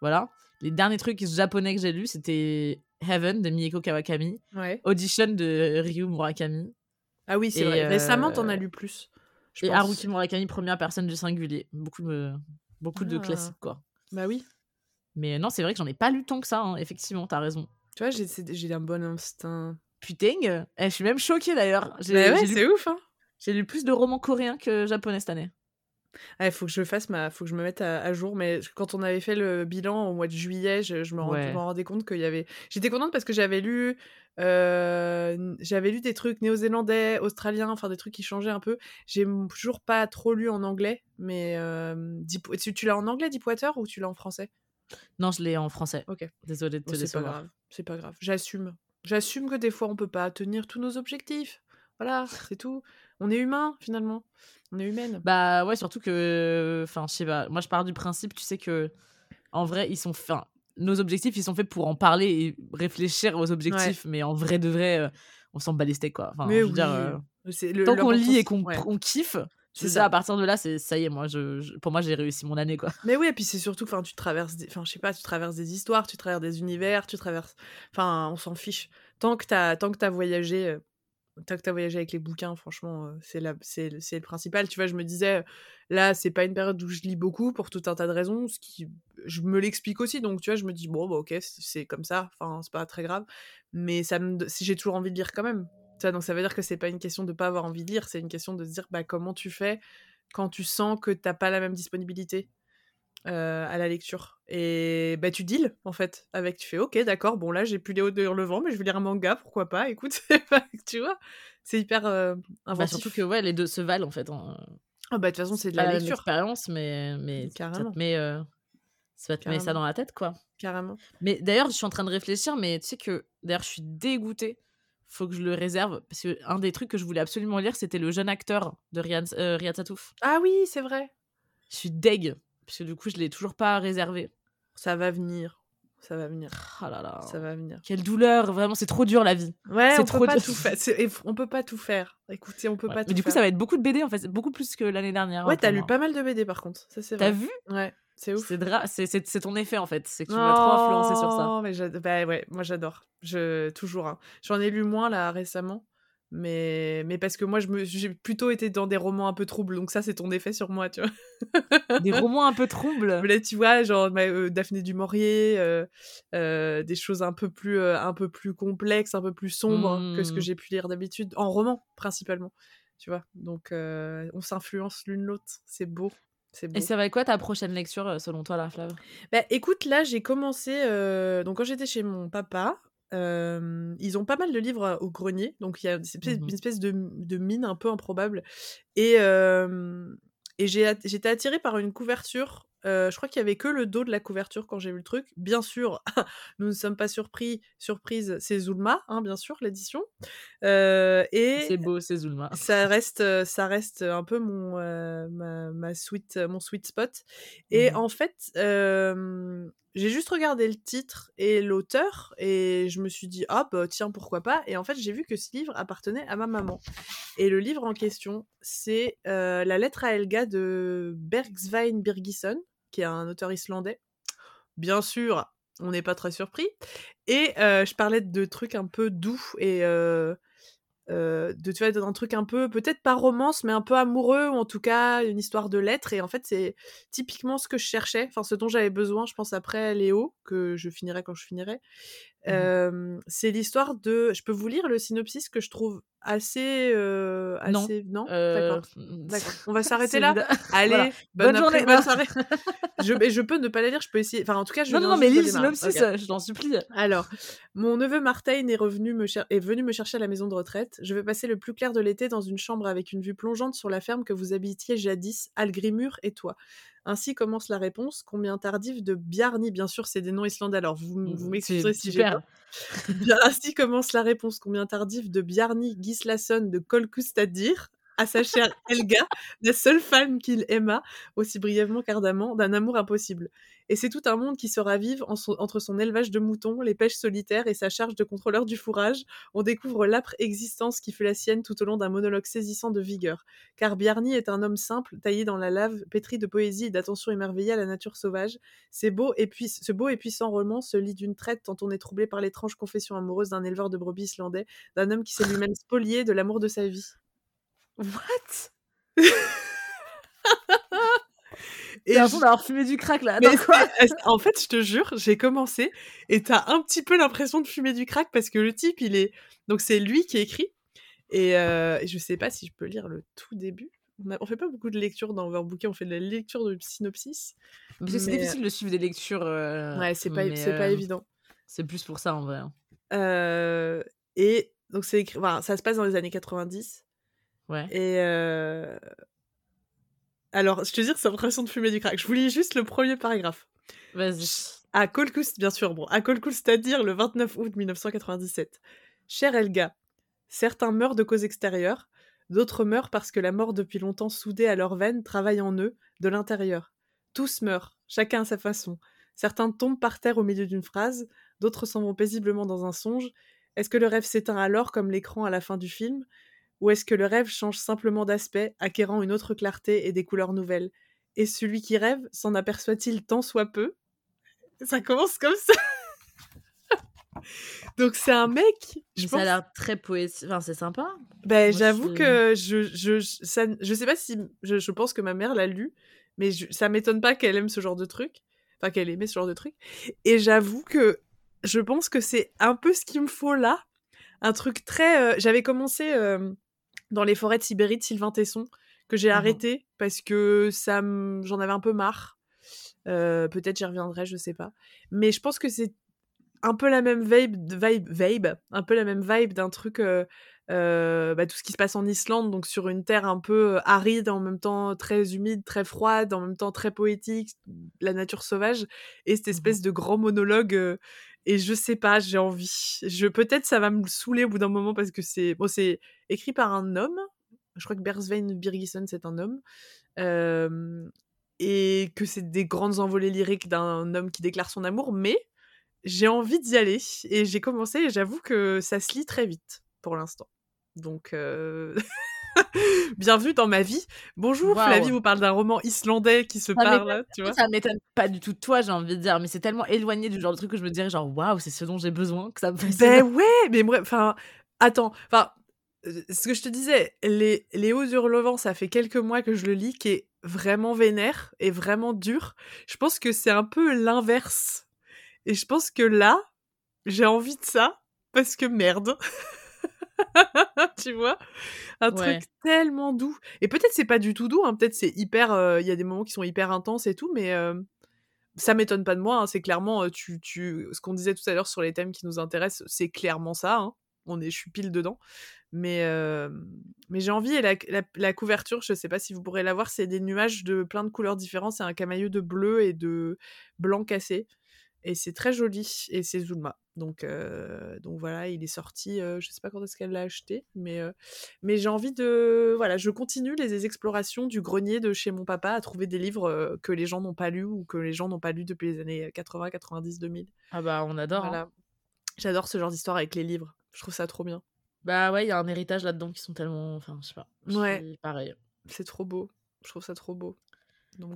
voilà. Les derniers trucs japonais que j'ai lus, c'était Heaven de Mieko Kawakami, Ouais. Audition de Ryu Murakami Ah oui, c'est vrai. Récemment, euh, t'en as lu plus. Je et pense. Haruki Murakami, première personne du singulier. Beaucoup de, beaucoup de Ah. classiques, quoi. Bah oui. Mais non, c'est vrai que j'en ai pas lu tant que ça, hein, effectivement, t'as raison. Tu vois, j'ai, un bon instinct. Putain, eh, je suis même choquée d'ailleurs. Mais ouais, c'est ouf, hein. j'ai lu plus de romans coréens que japonais cette année. Il faut que je fasse ma, faut que je me mette à, à jour. Mais quand on avait fait le bilan au mois de juillet, je, je me, Ouais. rendais compte qu'il y avait. J'étais contente parce que j'avais lu, euh, j'avais lu des trucs néo-zélandais, australiens, enfin des trucs qui changeaient un peu. J'ai toujours pas trop lu en anglais, mais euh, Deep- tu, tu l'as en anglais Deepwater ou tu l'as en français? Non, je l'ai en français. Ok. Désolée de te c'est pas grave, c'est pas grave. J'assume, j'assume que des fois on peut pas tenir tous nos objectifs. Voilà, c'est tout. On est humain finalement. On est humaine. Bah ouais, surtout que. Enfin, je sais pas. Moi, je pars du principe, tu sais, que. En vrai, ils sont. Enfin, nos objectifs, ils sont faits pour en parler et réfléchir aux objectifs. Mais en vrai de vrai, euh, on s'en bat les steaks, quoi. Enfin, mais je veux oui. dire, euh, le- tant qu'on lit et qu'on ouais. kiffe, C'est ça. À partir de là, c'est ça y est, moi, je, pour moi, j'ai réussi mon année, quoi. Mais oui, et puis c'est surtout, enfin, tu traverses, des, enfin, je sais pas, tu traverses des histoires, tu traverses des univers, tu traverses, enfin, on s'en fiche. Tant que t'as, tant que t'as voyagé, euh, tant que t'as voyagé avec les bouquins, franchement, euh, c'est la, c'est, c'est le principal. Tu vois, je me disais, là, c'est pas une période où je lis beaucoup pour tout un tas de raisons, ce qui, je me l'explique aussi. Donc, tu vois, je me dis, bon, bah, ok, c'est comme ça. Enfin, c'est pas très grave. Mais ça si j'ai toujours envie de lire quand même. Ça, donc ça veut dire que c'est pas une question de pas avoir envie de lire, c'est une question de se dire bah, comment tu fais quand tu sens que t'as pas la même disponibilité? Euh, à la lecture. Et bah tu deals en fait avec, tu fais ok d'accord, bon là j'ai plus les hauts de le vent, mais je vais lire un manga, pourquoi pas, écoute, (laughs) tu vois, c'est hyper euh, bah, surtout que ouais, les deux se valent en fait. Ah bah de toute façon c'est de la lecture. expérience, mais, mais Carrément. mais euh, ça va te mettre ça dans la tête quoi. Carrément. Mais d'ailleurs je suis en train de réfléchir, mais tu sais que d'ailleurs je suis dégoûtée faut que je le réserve parce que un des trucs que je voulais absolument lire c'était le jeune acteur de Riyad, euh, Satouf. Ah oui, c'est vrai. Je suis deg parce que du coup je l'ai toujours pas réservé. Ça va venir. Ça va venir. Oh là là. Ça va venir. Quelle douleur, vraiment c'est trop dur la vie. Ouais, c'est on trop peut pas dur. tout faire. On peut pas tout faire. Écoutez, on peut Ouais. pas tout Mais du coup faire. ça va être beaucoup de BD en fait, beaucoup plus que l'année dernière. Ouais, hein, t'as lu pas mal de BD par contre. Ça c'est T'as vu? Ouais, c'est ouf. C'est dra- c'est c'est- c'est ton effet en fait, c'est que tu m'as trop influencé sur ça. Oh, mais bah ouais, moi j'adore. Je toujours. hein. J'en ai lu moins là récemment, mais mais parce que moi je me j'ai plutôt été dans des romans un peu troubles, donc ça c'est ton effet sur moi, tu vois. Des (laughs) romans un peu troubles? Là, tu vois, genre euh, Daphné du Maurier, euh, euh, des choses un peu plus un peu plus complexes, un peu plus sombres que ce que Mm. j'ai pu lire d'habitude en roman principalement, tu vois. Donc on s'influence l'une l'autre, c'est beau. C'est beau. Et ça va être quoi ta prochaine lecture selon toi, la Flav? Bah, écoute, là, j'ai commencé. euh, donc, quand j'étais chez mon papa, euh, ils ont pas mal de livres au grenier. Donc, il y a une espèce, Mhm. une espèce de, de mine un peu improbable. Et, euh, et j'ai j'étais attirée par une couverture. Euh, je crois qu'il y avait que le dos de la couverture quand j'ai vu le truc. Bien sûr, (laughs) nous ne sommes pas surpris. Surprise, c'est Zulma, hein, bien sûr, l'édition. Euh, et C'est beau, c'est Zulma. (laughs) ça reste ça reste un peu mon euh, ma, ma sweet mon sweet spot et Mhm. en fait j'ai juste regardé le titre et l'auteur et je me suis dit ah bah tiens pourquoi pas? et en fait j'ai vu que ce livre appartenait à ma maman et le livre en question c'est euh, la lettre à Helga de Bergsvein Birgisson qui est un auteur islandais. Bien sûr on n'est pas très surpris. Et euh, je parlais de trucs un peu doux et euh, euh, de tu vois d'un truc un peu peut-être pas romance mais un peu amoureux ou en tout cas une histoire de lettres. Et en fait c'est typiquement ce que je cherchais enfin ce dont j'avais besoin je pense après Léo que je finirai quand je finirai. Euh, c'est l'histoire de je peux vous lire le synopsis que je trouve assez euh, Non. assez non, Euh, d'accord on va (laughs) s'arrêter là (laughs) allez Voilà. bonne, journée. bonne soirée (laughs) je, peux ne pas la lire je peux essayer enfin en tout cas je Non, non, non, mais lis le synopsis, je t'en supplie. Alors, mon neveu Martin est, revenu me cher- est venu me chercher à la maison de retraite. Je vais passer le plus clair de l'été dans une chambre avec une vue plongeante sur la ferme que vous habitiez jadis, Algrimur et toi. Ainsi commence la réponse. Combien tardive de Bjarni? Bien sûr, c'est des noms islandais, alors vous, vous C'est m'excuserez si j'ai. Bien, ainsi commence la réponse. Combien tardive de Bjarni Gislason de Kolkustadir à sa chère Helga, la seule femme qu'il aima, aussi brièvement qu'ardemment, d'un amour impossible. Et c'est tout un monde qui se ravive entre son élevage de moutons, les pêches solitaires et sa charge de contrôleur du fourrage. On découvre l'âpre existence qui fut la sienne tout au long d'un monologue saisissant de vigueur. Car Bjarni est un homme simple, taillé dans la lave, pétri de poésie et d'attention émerveillée à la nature sauvage. C'est beau et ce beau et puissant roman se lit d'une traite tant on est troublé par l'étrange confession amoureuse d'un éleveur de brebis islandais, d'un homme qui s'est lui-même spolié de l'amour de sa vie. What? (laughs) Et J'ai l'impression d'avoir fumé du crack là. Mais Attends, quoi? c'est- en fait, je te jure, j'ai commencé et t'as un petit peu l'impression de fumer du crack parce que le type, il est. Donc, c'est lui qui écrit. Et euh, je sais pas si je peux lire le tout début. On, a- on fait pas beaucoup de lectures dans Overbooké, on fait de la lecture de synopsis. Parce que c'est mais- difficile de suivre des lectures. euh, Ouais, c'est pas, c'est pas euh, évident. C'est plus pour ça en vrai. hein. Euh, et donc, c'est écrit. Voilà, ça se passe dans les années 90. Ouais. Et. euh, Alors, je te dis, c'est l'impression de fumer du crack. Je vous lis juste le premier paragraphe. Vas-y. À Kolkust, bien sûr, bon, à Kolkust, c'est-à-dire le 29 août 1997. Cher Elga, certains meurent de cause extérieure, d'autres meurent parce que la mort depuis longtemps soudée à leurs veines travaille en eux, de l'intérieur. Tous meurent, chacun à sa façon. Certains tombent par terre au milieu d'une phrase, d'autres s'en vont paisiblement dans un songe. Est-ce que le rêve s'éteint alors comme l'écran à la fin du film? Ou est-ce que le rêve change simplement d'aspect, acquérant une autre clarté et des couleurs nouvelles? Et celui qui rêve s'en aperçoit-il tant soit peu? Ça commence comme ça. (laughs) Donc c'est un mec. Je ça a l'air très poétique. Enfin, c'est sympa. Ben, j'avoue que je, je, ça, je sais pas si. Je, pense que ma mère l'a lu, mais ça m'étonne pas qu'elle aime ce genre de truc. Enfin, qu'elle aimait ce genre de truc. Et j'avoue que je pense que c'est un peu ce qu'il me faut là. Un truc très. Euh, j'avais commencé euh, dans les forêts de Sibérie de Sylvain Tesson, que j'ai mmh arrêté parce que ça j'en avais un peu marre. Euh, peut-être j'y reviendrai, je sais pas. Mais je pense que c'est un peu la même vibe, vibe, vibe, un peu la même vibe d'un truc, euh, euh, bah, tout ce qui se passe en Islande, donc sur une terre un peu aride, en même temps très humide, très froide, en même temps très poétique, la nature sauvage, et cette mmh espèce de grand monologue. Et je sais pas, j'ai envie. Je peut-être ça va me saouler au bout d'un moment parce que c'est bon, c'est écrit par un homme. Je crois que Bersvein Birgisson c'est un homme. et que c'est des grandes envolées lyriques d'un homme qui déclare son amour, mais j'ai envie d'y aller et j'ai commencé et j'avoue que ça se lit très vite pour l'instant. Donc, euh... (laughs) (laughs) bienvenue dans ma vie. Bonjour, Flavie vous parle d'un roman islandais qui se parle, tu vois. Ça m'étonne pas du tout de toi, j'ai envie de dire, mais c'est tellement éloigné du genre de truc que je me dirais genre waouh, c'est ce dont j'ai besoin que ça me fait Ben ouais, mais bref, enfin, attends, enfin, euh, ce que je te disais, les, les Hauts Hurlevents, ça fait quelques mois que je le lis, qui est vraiment vénère et vraiment dur. Je pense que c'est un peu l'inverse et je pense que là, j'ai envie de ça parce que merde. (laughs) (laughs) tu vois? Un truc tellement doux. Et peut-être c'est pas du tout doux, hein, peut-être c'est hyper. Euh, il y a des moments qui sont hyper intenses et tout, mais euh, ça m'étonne pas de moi. Hein, c'est clairement. Tu, tu... Ce qu'on disait tout à l'heure sur les thèmes qui nous intéressent, c'est clairement ça. Hein. On est, je suis pile dedans. Mais, mais j'ai envie. Et la, la, couverture, je sais pas si vous pourrez la voir, c'est des nuages de plein de couleurs différentes. C'est un camailleux de bleu et de blanc cassé. Et c'est très joli. Et c'est Zulma. Donc, euh, donc voilà, il est sorti. Euh, je sais pas quand est-ce qu'elle l'a acheté, mais, euh, mais j'ai envie de. Voilà, je continue les explorations du grenier de chez mon papa à trouver des livres que les gens n'ont pas lus ou que les gens n'ont pas lus depuis les années 80, 90, 2000. Ah bah, on adore. Voilà. Hein. J'adore ce genre d'histoire avec les livres. Je trouve ça trop bien. Bah ouais, il y a un héritage là-dedans qui sont tellement. Enfin, je sais pas. Ouais. Pareil. C'est trop beau. Je trouve ça trop beau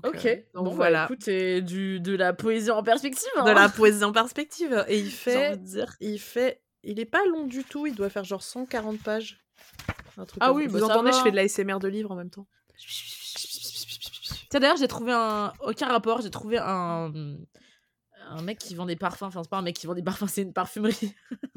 ok, euh, donc bon, bah, voilà. écoute, du, de la poésie en perspective. De la hein. (laughs) poésie en perspective. Et il fait, dire. il fait, il est pas long du tout. Il doit faire genre 140 pages. ah oui, vous bah, entendez, je fais de la SMR de livres en même temps. D'ailleurs, j'ai trouvé un. Aucun rapport, j'ai trouvé un. Un mec qui vend des parfums. Enfin, c'est pas un mec qui vend des parfums, c'est une parfumerie. (laughs)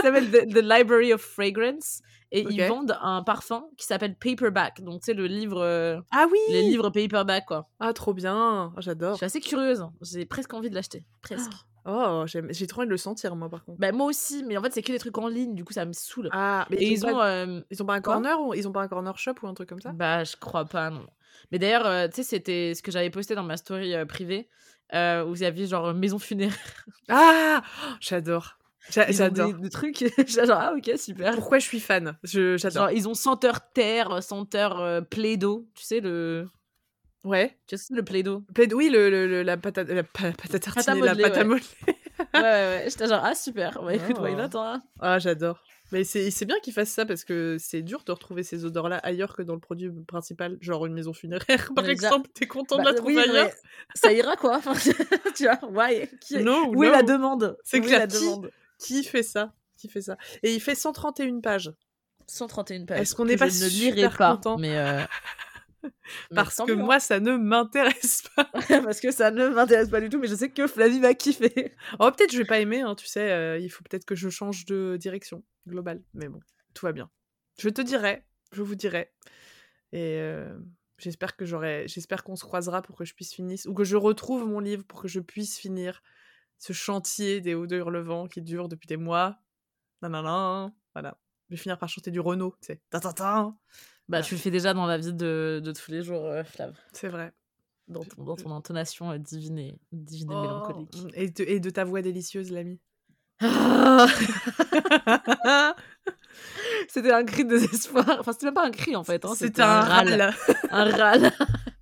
qui s'appelle The, Library of Fragrance. Et ils vendent un parfum qui s'appelle Paperback. Donc, c'est le livre. Euh, ah oui Les livres Paperback, quoi. Ah, trop bien. Ah, j'adore. Je suis assez curieuse. J'ai presque envie de l'acheter. Presque. Oh, j'ai trop envie de le sentir, moi, par contre. Bah, moi aussi, mais en fait, c'est que des trucs en ligne, du coup, ça me saoule. Ah, mais ils, ont, euh, ils ont pas un corner ou ils ont pas un corner shop ou un truc comme ça? Bah, je crois pas, non. Mais d'ailleurs, euh, tu sais, c'était ce que j'avais posté dans ma story privée, où il y avait genre maison funéraire. Ah J'adore. J'adore. Des, trucs. (laughs) genre, ah, ok, super. Pourquoi je suis fan? J'adore. Ils ont senteur terre, senteur euh, plaido. Tu sais, le. Ouais. Tu sais, le plaido? Plaido, oui, le, le, la patate, la patate tartinée, la pâte à modeler. ouais, ouais, ouais. J'étais genre, ah, super. Ouais, écoute, oh. not, hein. Ah, j'adore. Mais c'est bien qu'ils fassent ça parce que c'est dur de retrouver ces odeurs-là ailleurs que dans le produit principal, genre une maison funéraire (laughs) par exemple. T'es content de bah, la trouver ailleurs? Ça ira quoi (laughs) Tu vois, ouais. Qui... Où est la demande? C'est clair. La demande? Qui fait ça? Qui fait ça? Et il fait 131 pages. 131 pages. Est-ce qu'on n'est pas ne pas, content? mais euh, (laughs) Parce que moi, ça ne m'intéresse pas. (laughs) Parce que ça ne m'intéresse pas du tout, mais je sais que Flavie va kiffer. Oh, peut-être je vais pas aimer, hein, tu sais. Euh, il faut peut-être que je change de direction globale. Mais bon, tout va bien. Je te dirai, je vous dirai. Et euh, j'espère que j'aurai, j'espère qu'on se croisera pour que je puisse finir, ou que je retrouve mon livre pour que je puisse finir ce chantier des hauts de Hurlevent qui dure depuis des mois. Nanana, voilà. Je vais finir par chanter du Renault, tu sais. Bah, tu le fais déjà dans la vie de, de tous les jours, euh, Flav. C'est vrai. Dans ton, dans ton intonation euh, divine et, divine oh, mélancolique. Et de, et de ta voix délicieuse, l'ami. (laughs) c'était un cri de désespoir. Enfin, c'était même pas un cri en fait. Hein. C'était un, un râle. un râle. (laughs)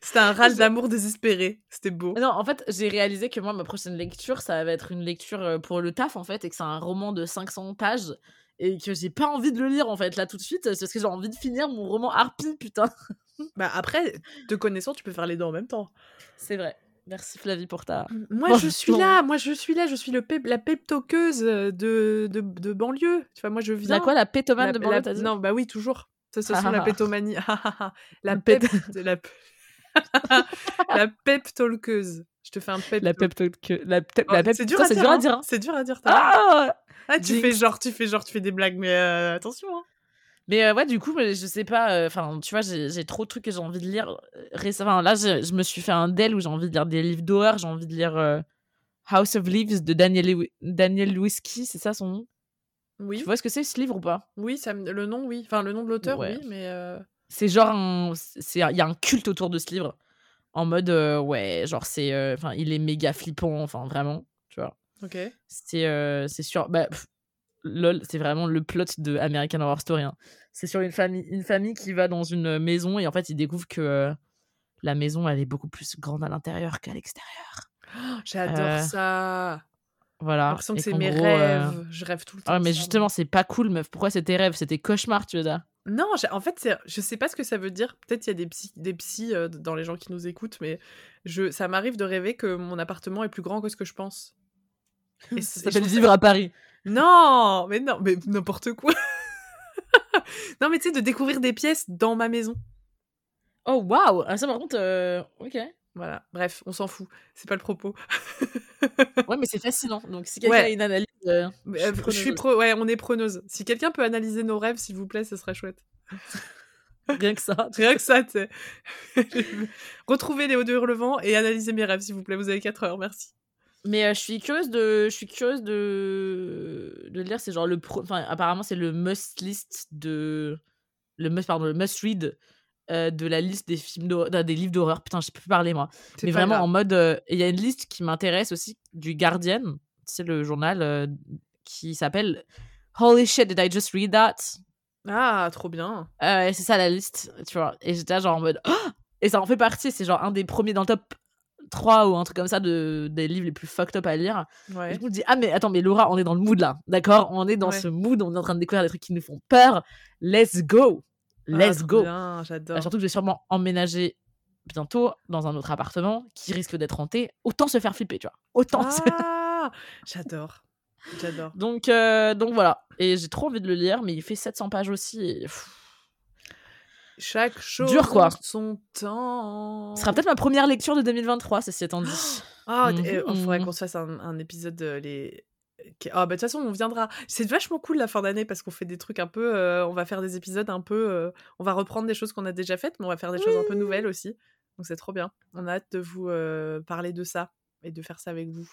C'était un râle d'amour désespéré. C'était beau. Non, en fait, j'ai réalisé que moi, ma prochaine lecture, ça va être une lecture euh, pour le taf, en fait, et que c'est un roman de 500 pages. et que j'ai pas envie de le lire en fait là tout de suite parce que j'ai envie de finir mon roman Harpy putain. (laughs) Bah après, te connaissant, tu peux faire les deux en même temps. C'est vrai. Merci Flavie pour ta. Moi je suis là, moi je suis là, je suis le pep, la peptoqueuse de, de, de banlieue. Tu vois, moi je viens. La quoi, la pétomane de banlieue dit? Non, bah oui, toujours. Ça, ça la pétomanie. (laughs) la pep, la, (laughs) la peptolqueuse. Je te fais un pep. La pep La pep. la C'est dur, à dire. Hein. C'est dur à dire. Ah, ah tu fais genre, tu fais genre, tu fais des blagues, mais euh, attention. Hein. Mais euh, ouais, du coup, je sais pas. Euh, enfin, tu vois, j'ai trop de trucs que j'ai envie de lire récemment. Là, je, me suis fait un del où j'ai envie de lire des livres d'horreur. J'ai envie de lire House of Leaves de Daniel, Daniel c'est ça son nom? Oui. Tu vois ce que c'est ce livre ou pas? Oui, ça, le nom, oui. Enfin, le nom de l'auteur, oui, mais. C'est genre Il y a un culte autour de ce livre en mode euh, ouais genre c'est euh, enfin il est méga flippant enfin vraiment tu vois ok c'est euh, c'est sûr bah lol c'est vraiment le plot de American Horror Story hein. c'est sur une famille une famille qui va dans une maison et en fait il découvre que la maison elle est beaucoup plus grande à l'intérieur qu'à l'extérieur oh, j'adore ça voilà. J'ai l'impression que c'est mes rêves. Je rêve tout le temps. Ah, mais justement, c'est pas cool, meuf. Pourquoi c'était rêves? C'était cauchemar, tu vois. Non, en fait, je sais pas ce que ça veut dire. Peut-être il y a des psys, des psys euh, dans les gens qui nous écoutent, mais je, ça m'arrive de rêver que mon appartement est plus grand que ce que je pense. (laughs) Et ça s'appelle vivre à Paris. Non, mais non, mais n'importe quoi. (laughs) non, mais tu sais, de découvrir des pièces dans ma maison. Oh, waouh ah, Ça, par contre, euh, ok. Voilà, bref, on s'en fout. C'est pas le propos. ouais, mais c'est fascinant. Donc, si quelqu'un a une analyse. Euh, je suis, pro... Ouais, on est preneuse. Si quelqu'un peut analyser nos rêves, s'il vous plaît, ce serait chouette. Rien que ça. (laughs) Rien que ça, tu sais. (laughs) Retrouvez les hauts de Hurlevent et analysez mes rêves, s'il vous plaît. Vous avez 4 heures, merci. Mais euh, je suis curieuse de, je suis curieuse de, de lire. C'est genre le pro... enfin, apparemment c'est le must list de, le must pardon, le must read euh, de la liste des films des livres d'horreur. Putain, je peux plus parler moi. Mais vraiment en mode, euh, il y a une liste qui m'intéresse aussi du Guardian, c'est le journal euh, qui s'appelle Holy shit, did I just read that? Ah, trop bien. c'est ça la liste, tu vois. Et j'étais genre en mode, oh! et ça en fait partie. C'est genre un des premiers dans le top 3 ou un truc comme ça de, des livres les plus fucked up à lire. Ouais. je me dis, ah, mais attends, mais Laura, on est dans le mood là, d'accord? On est dans ce mood, on est en train de découvrir des trucs qui nous font peur. Let's go ah, let's go. Bien, j'adore. surtout que je vais sûrement emménager bientôt dans un autre appartement qui risque d'être hanté. Autant se faire flipper, tu vois. Autant. Ah, (laughs) j'adore. J'adore. Donc, euh, donc voilà. Et j'ai trop envie de le lire, mais il fait 700 pages aussi. Chaque chose Dur, quoi. son temps. Ce sera peut-être ma première lecture de 2023, ceci étant dit. (gasps) Ah, oh, il faudrait qu'on se fasse un, un épisode de les, ah bah de toute façon on viendra. C'est vachement cool la fin d'année parce qu'on fait des trucs un peu, euh, on va faire des épisodes un peu, euh, on va reprendre des choses qu'on a déjà faites, mais on va faire des choses un peu nouvelles aussi. Donc c'est trop bien. On a hâte de vous euh, parler de ça et de faire ça avec vous.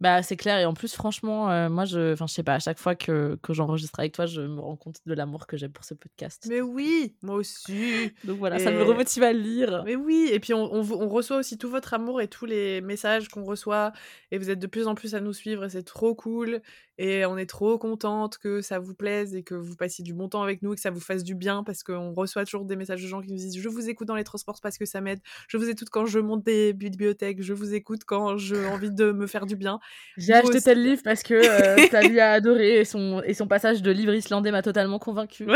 Bah, c'est clair. Et en plus, franchement, euh, moi, je, enfin, je sais pas, à chaque fois que, que j'enregistre avec toi, je me rends compte de l'amour que j'ai pour ce podcast. Mais oui, moi aussi. (laughs) Donc voilà, ça me remotive à lire. Mais oui, et puis on, on, reçoit aussi tout votre amour et tous les messages qu'on reçoit. Et vous êtes de plus en plus à nous suivre et c'est trop cool. Et on est trop contente que ça vous plaise et que vous passiez du bon temps avec nous et que ça vous fasse du bien parce qu'on reçoit toujours des messages de gens qui nous disent Je vous écoute dans les transports parce que ça m'aide. Je vous écoute quand je monte des bibliothèques. Je vous écoute quand j'ai envie de me faire du bien. J'ai acheté tel livre parce que euh, (laughs) a adoré et son, et son passage de livre islandais m'a totalement convaincu.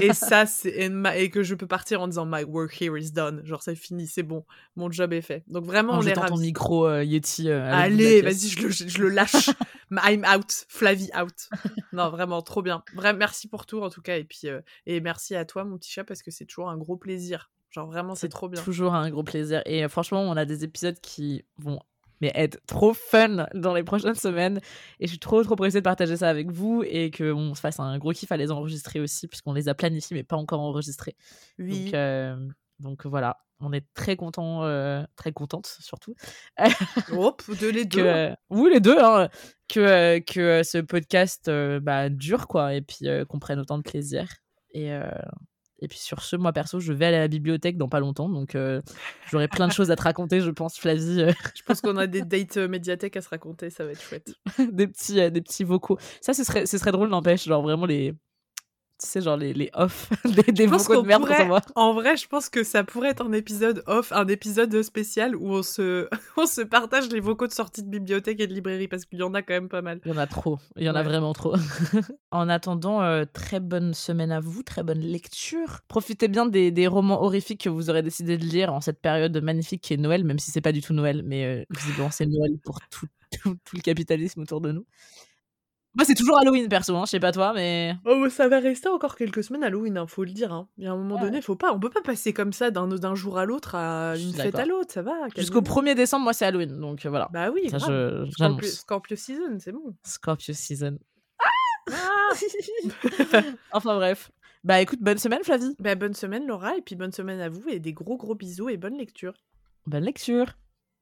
et ça, c'est et que je peux partir en disant my work here is done. Genre c'est fini, c'est bon, mon job est fait. Donc vraiment, en on est ton micro euh, Yeti. Euh, Allez, vas-y, je le, je le lâche. (laughs) I'm out, Flavie out. non, vraiment trop bien. Vraiment, merci pour tout en tout cas et puis euh, et merci à toi mon petit chat parce que c'est toujours un gros plaisir. Genre vraiment, c'est trop bien. Toujours un gros plaisir. Et franchement, on a des épisodes qui vont mais être trop fun dans les prochaines semaines. Et je suis trop, trop pressée de partager ça avec vous et qu'on se fasse un gros kiff à les enregistrer aussi, puisqu'on les a planifiés, mais pas encore enregistrés. Oui. Donc, euh, donc voilà, on est très content, euh, très contente surtout. (laughs) Hop, de les deux. Que, oui, les deux, hein, que, que ce podcast bah, dure, quoi, et puis qu'on prenne autant de plaisir. Et, et puis sur ce, moi perso, je vais aller à la bibliothèque dans pas longtemps, donc euh, j'aurai plein de choses à te raconter, je pense, Flavie. Euh. (laughs) je pense qu'on a des dates euh, médiathèques à se raconter, ça va être chouette. (laughs) des petits, des petits vocaux. Ça, ce serait, ce serait drôle, n'empêche, genre vraiment les, Tu sais, genre les, les off (laughs) des, des de merde pour pourrait- savoir. En vrai, je pense que ça pourrait être un épisode off, un épisode spécial où on se, (laughs) on se partage les vocaux de sortie de bibliothèque et de librairie parce qu'il y en a quand même pas mal. Il y en a trop. Il y en a vraiment trop. (laughs) en attendant, euh, très bonne semaine à vous, très bonne lecture. Profitez bien des, des romans horrifiques que vous aurez décidé de lire en cette période magnifique qui est Noël, même si c'est pas du tout Noël, mais euh, visiblement c'est Noël pour tout, tout, tout le capitalisme autour de nous. Moi, c'est toujours Halloween, perso, hein, je sais pas toi, mais. Oh, ça va rester encore quelques semaines Halloween, hein, faut le dire. Hein. Il y a un moment Ouais. donné, faut pas, on peut pas passer comme ça d'un jour à l'autre à une fête à l'autre, ça va. Jusqu'au calmez-vous. 1er décembre, moi, c'est Halloween, donc voilà. Bah oui, Ça, je- Scorpio. Scorpio season, c'est bon. Scorpio season. Ah (laughs) Enfin bref. Bah écoute, bonne semaine, Flavie. bah, bonne semaine Laura, et puis bonne semaine à vous, et des gros gros bisous et bonne lecture. Bonne lecture.